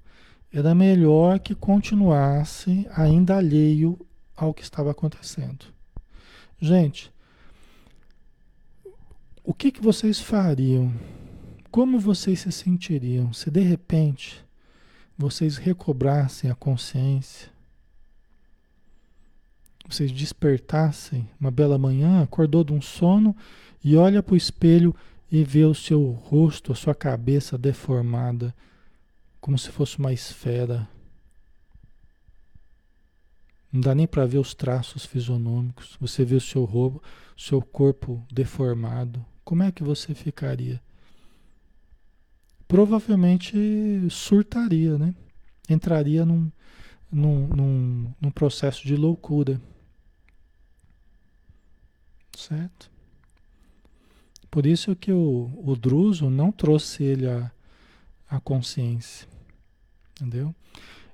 era melhor que continuasse ainda alheio ao que estava acontecendo. Gente, o que, que vocês fariam? Como vocês se sentiriam se de repente vocês recobrassem a consciência, vocês despertassem uma bela manhã, acordou de um sono e olha para o espelho e vê o seu rosto, a sua cabeça deformada, como se fosse uma esfera. Não dá nem para ver os traços fisionômicos. Você vê o seu roubo, seu corpo deformado. Como é que você ficaria? Provavelmente surtaria, né? Entraria num, num, num, num processo de loucura. Certo? Por isso que o, o Druso não trouxe ele à, consciência. Entendeu?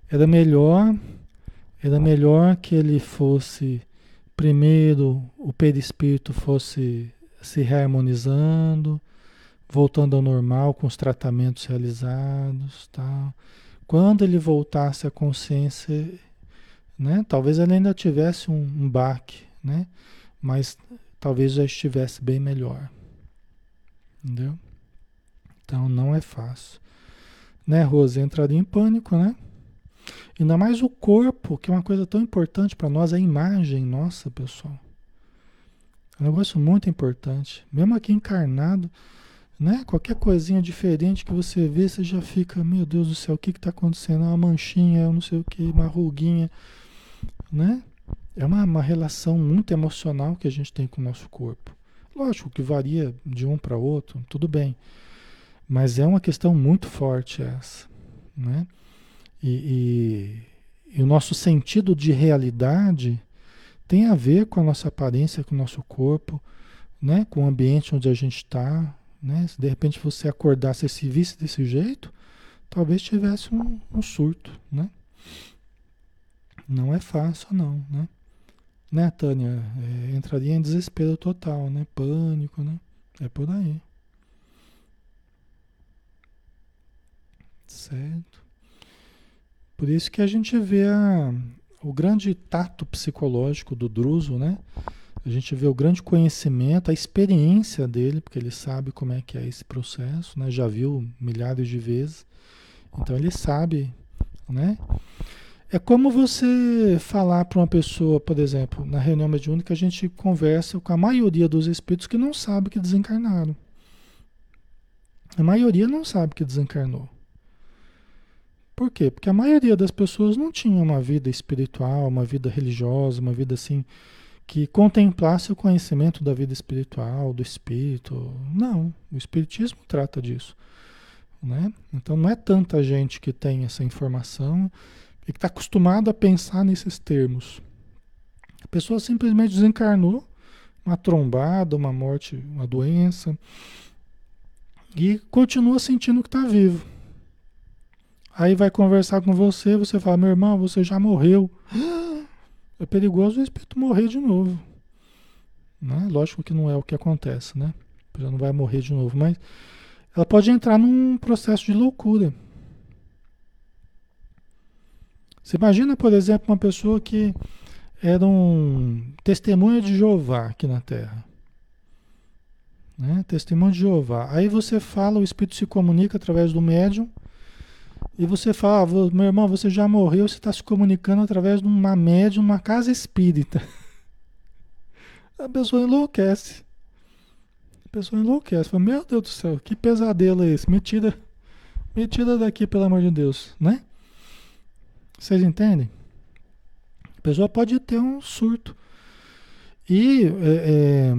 Era melhor, era melhor que ele fosse primeiro o perispírito fosse se reharmonizando, voltando ao normal com os tratamentos realizados, tal. Quando ele voltasse à consciência, né? Talvez ele ainda tivesse um, um baque, né? Mas talvez já estivesse bem melhor. Entendeu? Então não é fácil. Né, Rose? Entraria em pânico, né? Ainda mais o corpo, que é uma coisa tão importante para nós, a imagem nossa, pessoal. É um negócio muito importante. Mesmo aqui encarnado, né? Qualquer coisinha diferente que você vê, você já fica, meu Deus do céu, o que está acontecendo? Uma manchinha, não sei o que, uma ruguinha, né? É uma, uma relação muito emocional que a gente tem com o nosso corpo. Lógico que varia de um para outro, tudo bem. Mas é uma questão muito forte essa, né? E, e, e o nosso sentido de realidade tem a ver com a nossa aparência, com o nosso corpo, né? com o ambiente onde a gente está. Né? Se de repente você acordasse e se visse desse jeito, talvez tivesse um, um surto. Né? Não é fácil, não. Né, né Tânia? É, entraria em desespero total, né? pânico. Né? É por aí. Certo? Por isso que a gente vê a, o grande tato psicológico do Druso, né? A gente vê o grande conhecimento, a experiência dele, porque ele sabe como é que é esse processo, né? Já viu milhares de vezes. Então ele sabe, né? É como você falar para uma pessoa, por exemplo, na reunião mediúnica a gente conversa com a maioria dos espíritos que não sabe que desencarnaram. A maioria não sabe que desencarnou. Por quê? Porque a maioria das pessoas não tinha uma vida espiritual, uma vida religiosa, uma vida assim que contemplasse o conhecimento da vida espiritual, do espírito. Não, o espiritismo trata disso. Né? Então não é tanta gente que tem essa informação e que está acostumado a pensar nesses termos. A pessoa simplesmente desencarnou, uma trombada, uma morte, uma doença, e continua sentindo que está vivo. Aí vai conversar com você, você fala, meu irmão, você já morreu. É perigoso o espírito morrer de novo. Né? Lógico que não é o que acontece, né? Já não vai morrer de novo, mas ela pode entrar num processo de loucura. Você imagina, por exemplo, uma pessoa que era um testemunha de Jeová aqui na Terra. Né? Testemunho de Jeová. Aí você fala, o espírito se comunica através do médium e você fala, ah, meu irmão, você já morreu, você está se comunicando através de uma médium, uma casa espírita. (laughs) A pessoa enlouquece. A pessoa enlouquece. Fala, meu Deus do céu, que pesadelo é esse? Me tira, me tira daqui, pelo amor de Deus, né? Vocês entendem? A pessoa pode ter um surto. E é,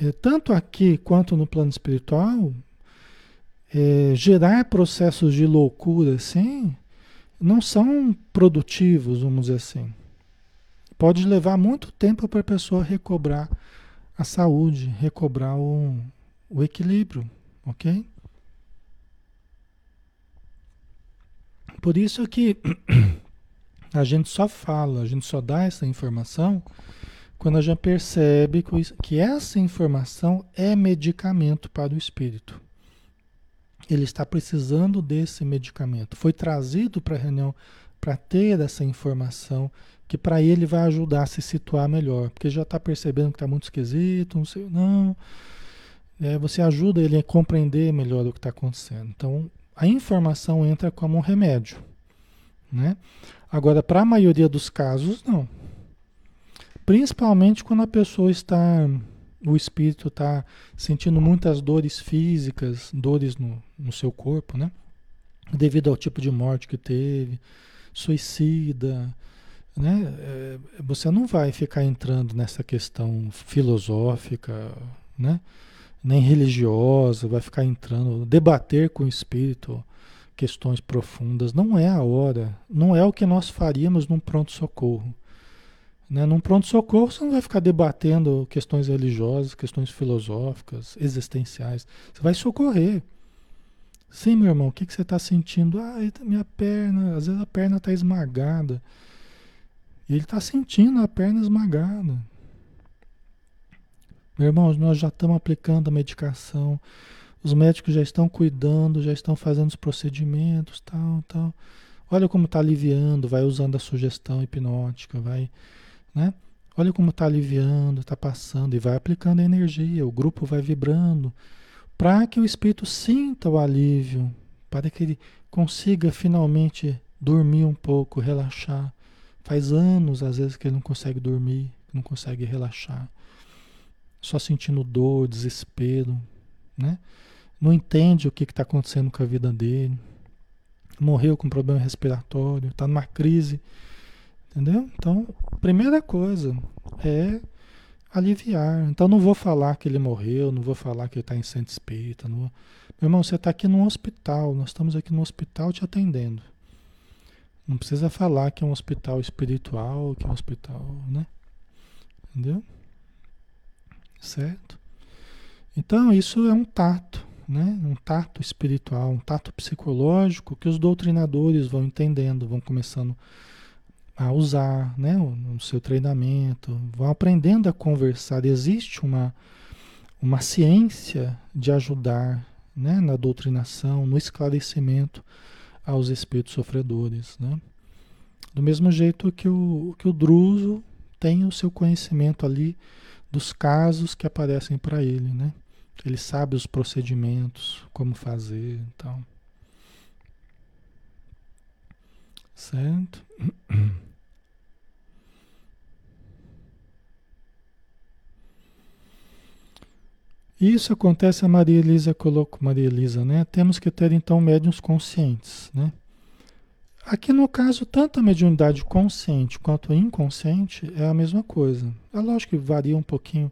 é, é, tanto aqui quanto no plano espiritual, é, gerar processos de loucura assim não são produtivos, vamos dizer assim. Pode levar muito tempo para a pessoa recobrar a saúde, recobrar o, o equilíbrio, ok? Por isso que (clears throat) a gente só fala, a gente só dá essa informação quando a gente percebe que essa informação é medicamento para o espírito ele está precisando desse medicamento. Foi trazido para a reunião para ter essa informação que para ele vai ajudar a se situar melhor, porque já está percebendo que está muito esquisito, não sei, não. É, você ajuda ele a compreender melhor o que está acontecendo. Então, a informação entra como um remédio, né? Agora, para a maioria dos casos, não. Principalmente quando a pessoa está o espírito está sentindo muitas dores físicas, dores no, no seu corpo, né? Devido ao tipo de morte que teve, suicida, né? É, você não vai ficar entrando nessa questão filosófica, né? Nem religiosa, vai ficar entrando, debater com o espírito questões profundas. Não é a hora, não é o que nós faríamos num pronto-socorro. Né? Num pronto-socorro você não vai ficar debatendo questões religiosas, questões filosóficas, existenciais. Você vai socorrer. Sim, meu irmão, o que, que você está sentindo? Ah, minha perna, às vezes a perna está esmagada. E ele está sentindo a perna esmagada. Meu irmão, nós já estamos aplicando a medicação. Os médicos já estão cuidando, já estão fazendo os procedimentos, tal, tal. Olha como está aliviando, vai usando a sugestão hipnótica, vai né? Olha como está aliviando, está passando e vai aplicando a energia, o grupo vai vibrando, para que o espírito sinta o alívio, para que ele consiga finalmente dormir um pouco, relaxar. Faz anos, às vezes, que ele não consegue dormir, não consegue relaxar, só sentindo dor, desespero, né? Não entende o que está acontecendo com a vida dele, morreu com problema respiratório, está numa crise Entendeu? Então, primeira coisa é aliviar. Então, não vou falar que ele morreu, não vou falar que ele está em centro espírita. Não... Meu irmão, você está aqui no hospital, nós estamos aqui no hospital te atendendo. Não precisa falar que é um hospital espiritual, que é um hospital, né? Entendeu? Certo? Então, isso é um tato, né? Um tato espiritual, um tato psicológico que os doutrinadores vão entendendo, vão começando a usar, né? No seu treinamento, vão aprendendo a conversar. Existe uma, uma ciência de ajudar, né? Na doutrinação, no esclarecimento aos espíritos sofredores, né? Do mesmo jeito que o, que o druso tem o seu conhecimento ali dos casos que aparecem para ele, né? Ele sabe os procedimentos, como fazer e tal. Certo? Isso acontece, a Maria Elisa colocou, Maria Elisa, né? Temos que ter então médiums conscientes, né? Aqui no caso, tanto a mediunidade consciente quanto a inconsciente é a mesma coisa. É lógico que varia um pouquinho,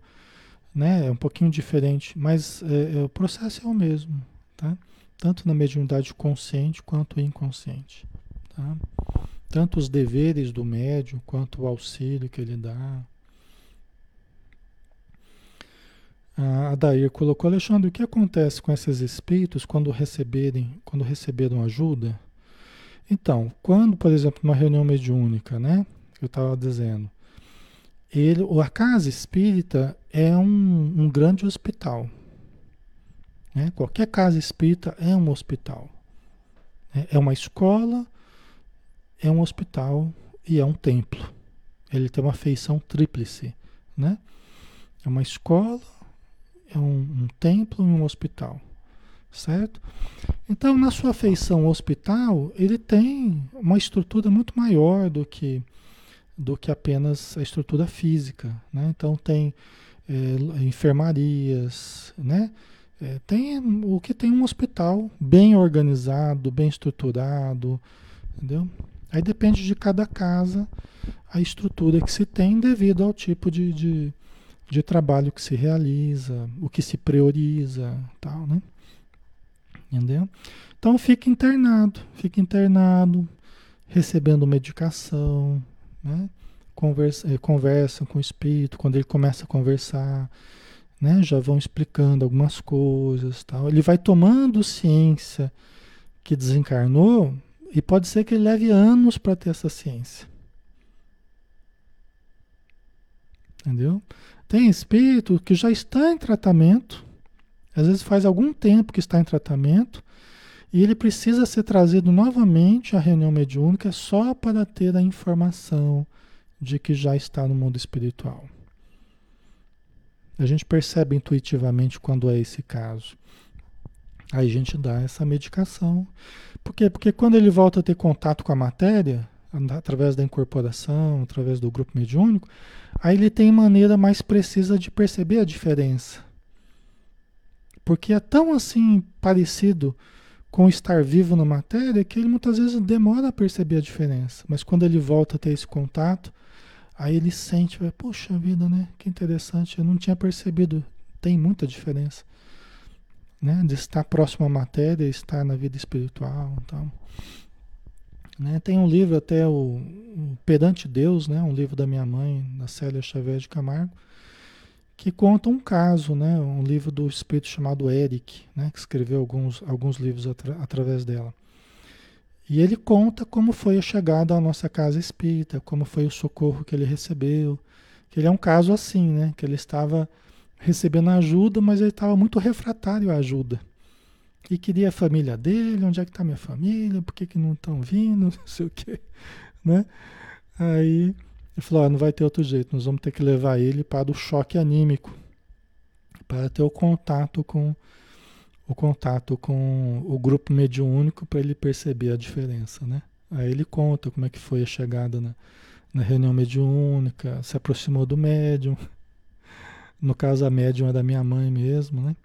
né? É um pouquinho diferente, mas é, é, o processo é o mesmo, tá? Tanto na mediunidade consciente quanto inconsciente, tá? Tanto os deveres do médium quanto o auxílio que ele dá. A Adair colocou, Alexandre, o que acontece com esses espíritos quando receberem, quando receberam ajuda? Então, quando, por exemplo, numa reunião mediúnica, né? Eu estava dizendo, ele, a casa espírita é um, um grande hospital. Né? Qualquer casa espírita é um hospital. Né? É uma escola, é um hospital e é um templo. Ele tem uma feição tríplice. Né? É uma escola, é um, um templo e um hospital certo? Então, na sua feição hospital, ele tem uma estrutura muito maior do que, do que apenas a estrutura física, né? Então, tem é, enfermarias, né? É, tem o que tem um hospital bem organizado, bem estruturado, entendeu? Aí depende de cada casa a estrutura que se tem devido ao tipo de, de, de trabalho que se realiza, o que se prioriza, tal, né? Entendeu? Então fica internado, fica internado, recebendo medicação, né? Conversa, eh, conversa com o espírito, quando ele começa a conversar, né? Já vão explicando algumas coisas, tal. Ele vai tomando ciência que desencarnou e pode ser que ele leve anos para ter essa ciência. Entendeu? Tem espírito que já está em tratamento, às vezes faz algum tempo que está em tratamento e ele precisa ser trazido novamente à reunião mediúnica só para ter a informação de que já está no mundo espiritual. A gente percebe intuitivamente quando é esse caso. Aí a gente dá essa medicação. Por quê? Porque quando ele volta a ter contato com a matéria, através da incorporação, através do grupo mediúnico, aí ele tem maneira mais precisa de perceber a diferença porque é tão assim parecido com estar vivo na matéria que ele muitas vezes demora a perceber a diferença. Mas quando ele volta a ter esse contato, aí ele sente, puxa vida, né? Que interessante, eu não tinha percebido. Tem muita diferença. Né? De estar próximo à matéria estar na vida espiritual. Então. Né? Tem um livro até, o, o Perante Deus, né? um livro da minha mãe, da Célia Xavier de Camargo, que conta um caso, né? um livro do espírito chamado Eric, né? que escreveu alguns, alguns livros atra, através dela. E ele conta como foi a chegada à nossa casa espírita, como foi o socorro que ele recebeu. Que ele é um caso assim, né? Que ele estava recebendo ajuda, mas ele estava muito refratário à ajuda. E queria a família dele, onde é que está minha família, por que, que não estão vindo, (laughs) não sei o quê, né? Aí ele falou: ah, não vai ter outro jeito, nós vamos ter que levar ele para o choque anímico, para ter o contato com o contato com o grupo mediúnico para ele perceber a diferença, né? Aí ele conta como é que foi a chegada na, na reunião mediúnica, se aproximou do médium. No caso, a médium é da minha mãe mesmo, né?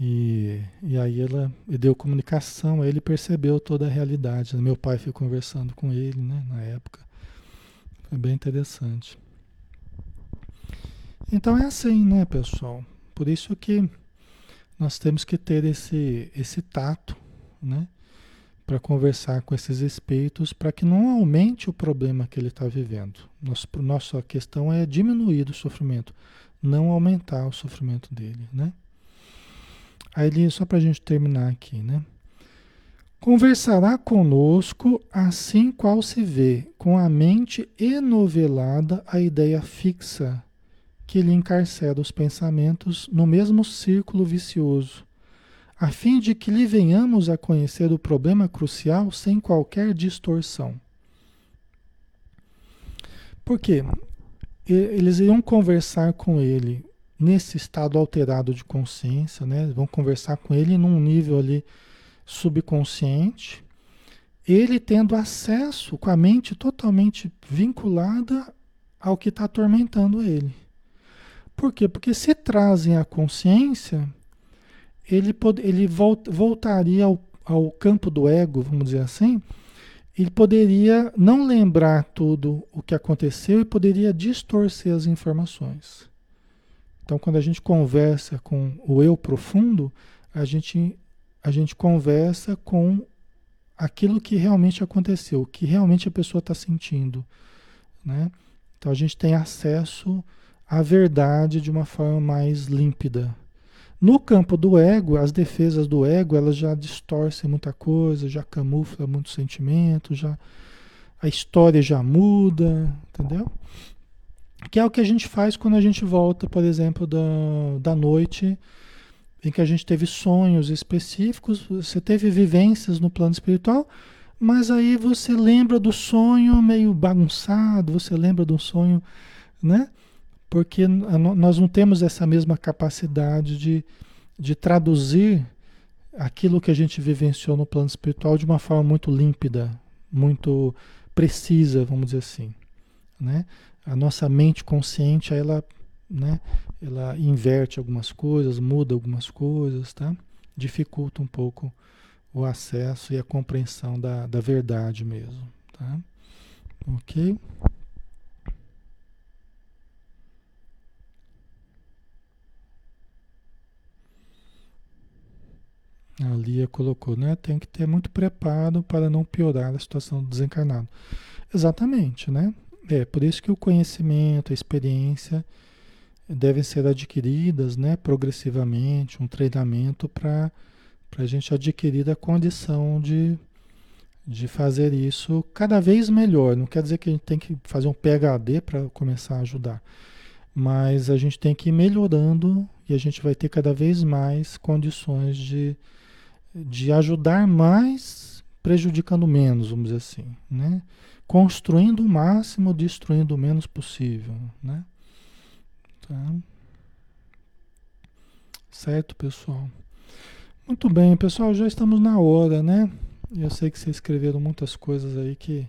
E, e aí ela deu comunicação, aí ele percebeu toda a realidade. Meu pai foi conversando com ele, né, na época. É bem interessante. Então é assim, né, pessoal? Por isso que nós temos que ter esse, esse tato, né? para conversar com esses espíritos para que não aumente o problema que ele está vivendo. Nosso, nossa questão é diminuir o sofrimento, não aumentar o sofrimento dele, né? Aí ele, só para a gente terminar aqui, né? Conversará conosco assim qual se vê, com a mente enovelada a ideia fixa que lhe encarcera os pensamentos no mesmo círculo vicioso a fim de que lhe venhamos a conhecer o problema crucial sem qualquer distorção. Por quê? Eles iam conversar com ele nesse estado alterado de consciência, né? Vão conversar com ele num nível ali subconsciente, ele tendo acesso com a mente totalmente vinculada ao que está atormentando ele. Por quê? Porque se trazem a consciência, ele, pod, ele volt, voltaria ao, ao campo do ego, vamos dizer assim, ele poderia não lembrar tudo o que aconteceu e poderia distorcer as informações. Então, quando a gente conversa com o eu profundo, a gente, a gente conversa com aquilo que realmente aconteceu, o que realmente a pessoa está sentindo. Né? Então, a gente tem acesso à verdade de uma forma mais límpida. No campo do ego, as defesas do ego, elas já distorcem muita coisa, já camufla muito sentimento, já a história já muda, entendeu? Que é o que a gente faz quando a gente volta, por exemplo, da, da noite em que a gente teve sonhos específicos, você teve vivências no plano espiritual, mas aí você lembra do sonho meio bagunçado, você lembra do sonho, né? Porque nós não temos essa mesma capacidade de, de traduzir aquilo que a gente vivenciou no plano espiritual de uma forma muito límpida, muito precisa, vamos dizer assim. Né? A nossa mente consciente, ela, né, ela inverte algumas coisas, muda algumas coisas, tá? dificulta um pouco o acesso e a compreensão da, da verdade mesmo. Tá? Ok? A Lia colocou, né? Tem que ter muito preparo para não piorar a situação do desencarnado. Exatamente, né? É por isso que o conhecimento, a experiência devem ser adquiridas, né? Progressivamente, um treinamento para a gente adquirir a condição de, de fazer isso cada vez melhor. Não quer dizer que a gente tem que fazer um PhD para começar a ajudar, mas a gente tem que ir melhorando e a gente vai ter cada vez mais condições de de ajudar mais, prejudicando menos, vamos dizer assim, né? Construindo o máximo, destruindo o menos possível, né? Tá? Certo, pessoal? Muito bem, pessoal, já estamos na hora, né? Eu sei que vocês escreveram muitas coisas aí que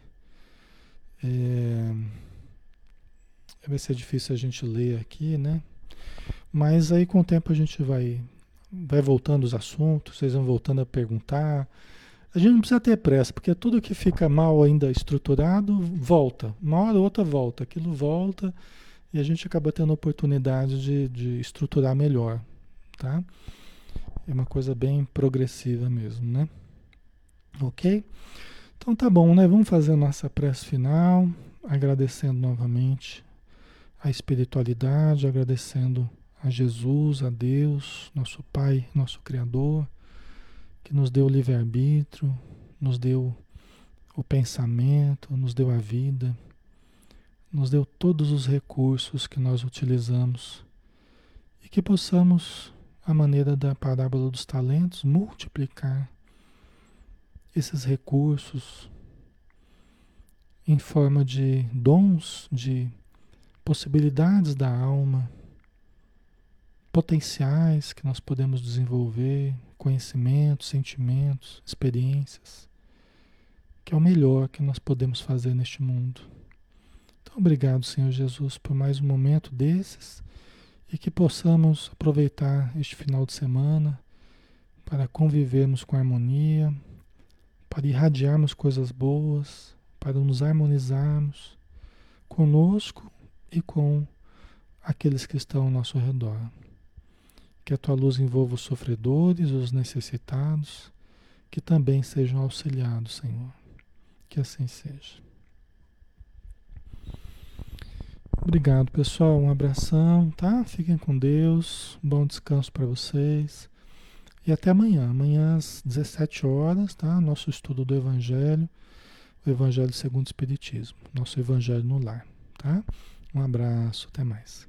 é, vai ser difícil a gente ler aqui, né? Mas aí com o tempo a gente vai vai voltando os assuntos, vocês vão voltando a perguntar. A gente não precisa ter pressa, porque tudo que fica mal ainda estruturado volta. Uma hora ou outra volta. Aquilo volta e a gente acaba tendo a oportunidade de, de estruturar melhor. Tá? É uma coisa bem progressiva mesmo, né? Ok? Então tá bom, né? Vamos fazer a nossa prece final, agradecendo novamente a espiritualidade, agradecendo a Jesus, a Deus, nosso Pai, nosso Criador, que nos deu o livre-arbítrio, nos deu o pensamento, nos deu a vida, nos deu todos os recursos que nós utilizamos e que possamos, à maneira da parábola dos talentos, multiplicar esses recursos em forma de dons, de possibilidades da alma potenciais que nós podemos desenvolver, conhecimentos, sentimentos, experiências, que é o melhor que nós podemos fazer neste mundo. Então, obrigado, Senhor Jesus, por mais um momento desses e que possamos aproveitar este final de semana para convivermos com harmonia, para irradiarmos coisas boas, para nos harmonizarmos conosco e com aqueles que estão ao nosso redor. Que a tua luz envolva os sofredores, os necessitados, que também sejam auxiliados, Senhor. Que assim seja. Obrigado, pessoal. Um abração, tá? Fiquem com Deus. Bom descanso para vocês. E até amanhã. Amanhã às 17 horas, tá? Nosso estudo do Evangelho, o Evangelho segundo o Espiritismo. Nosso Evangelho no lar, tá? Um abraço, até mais.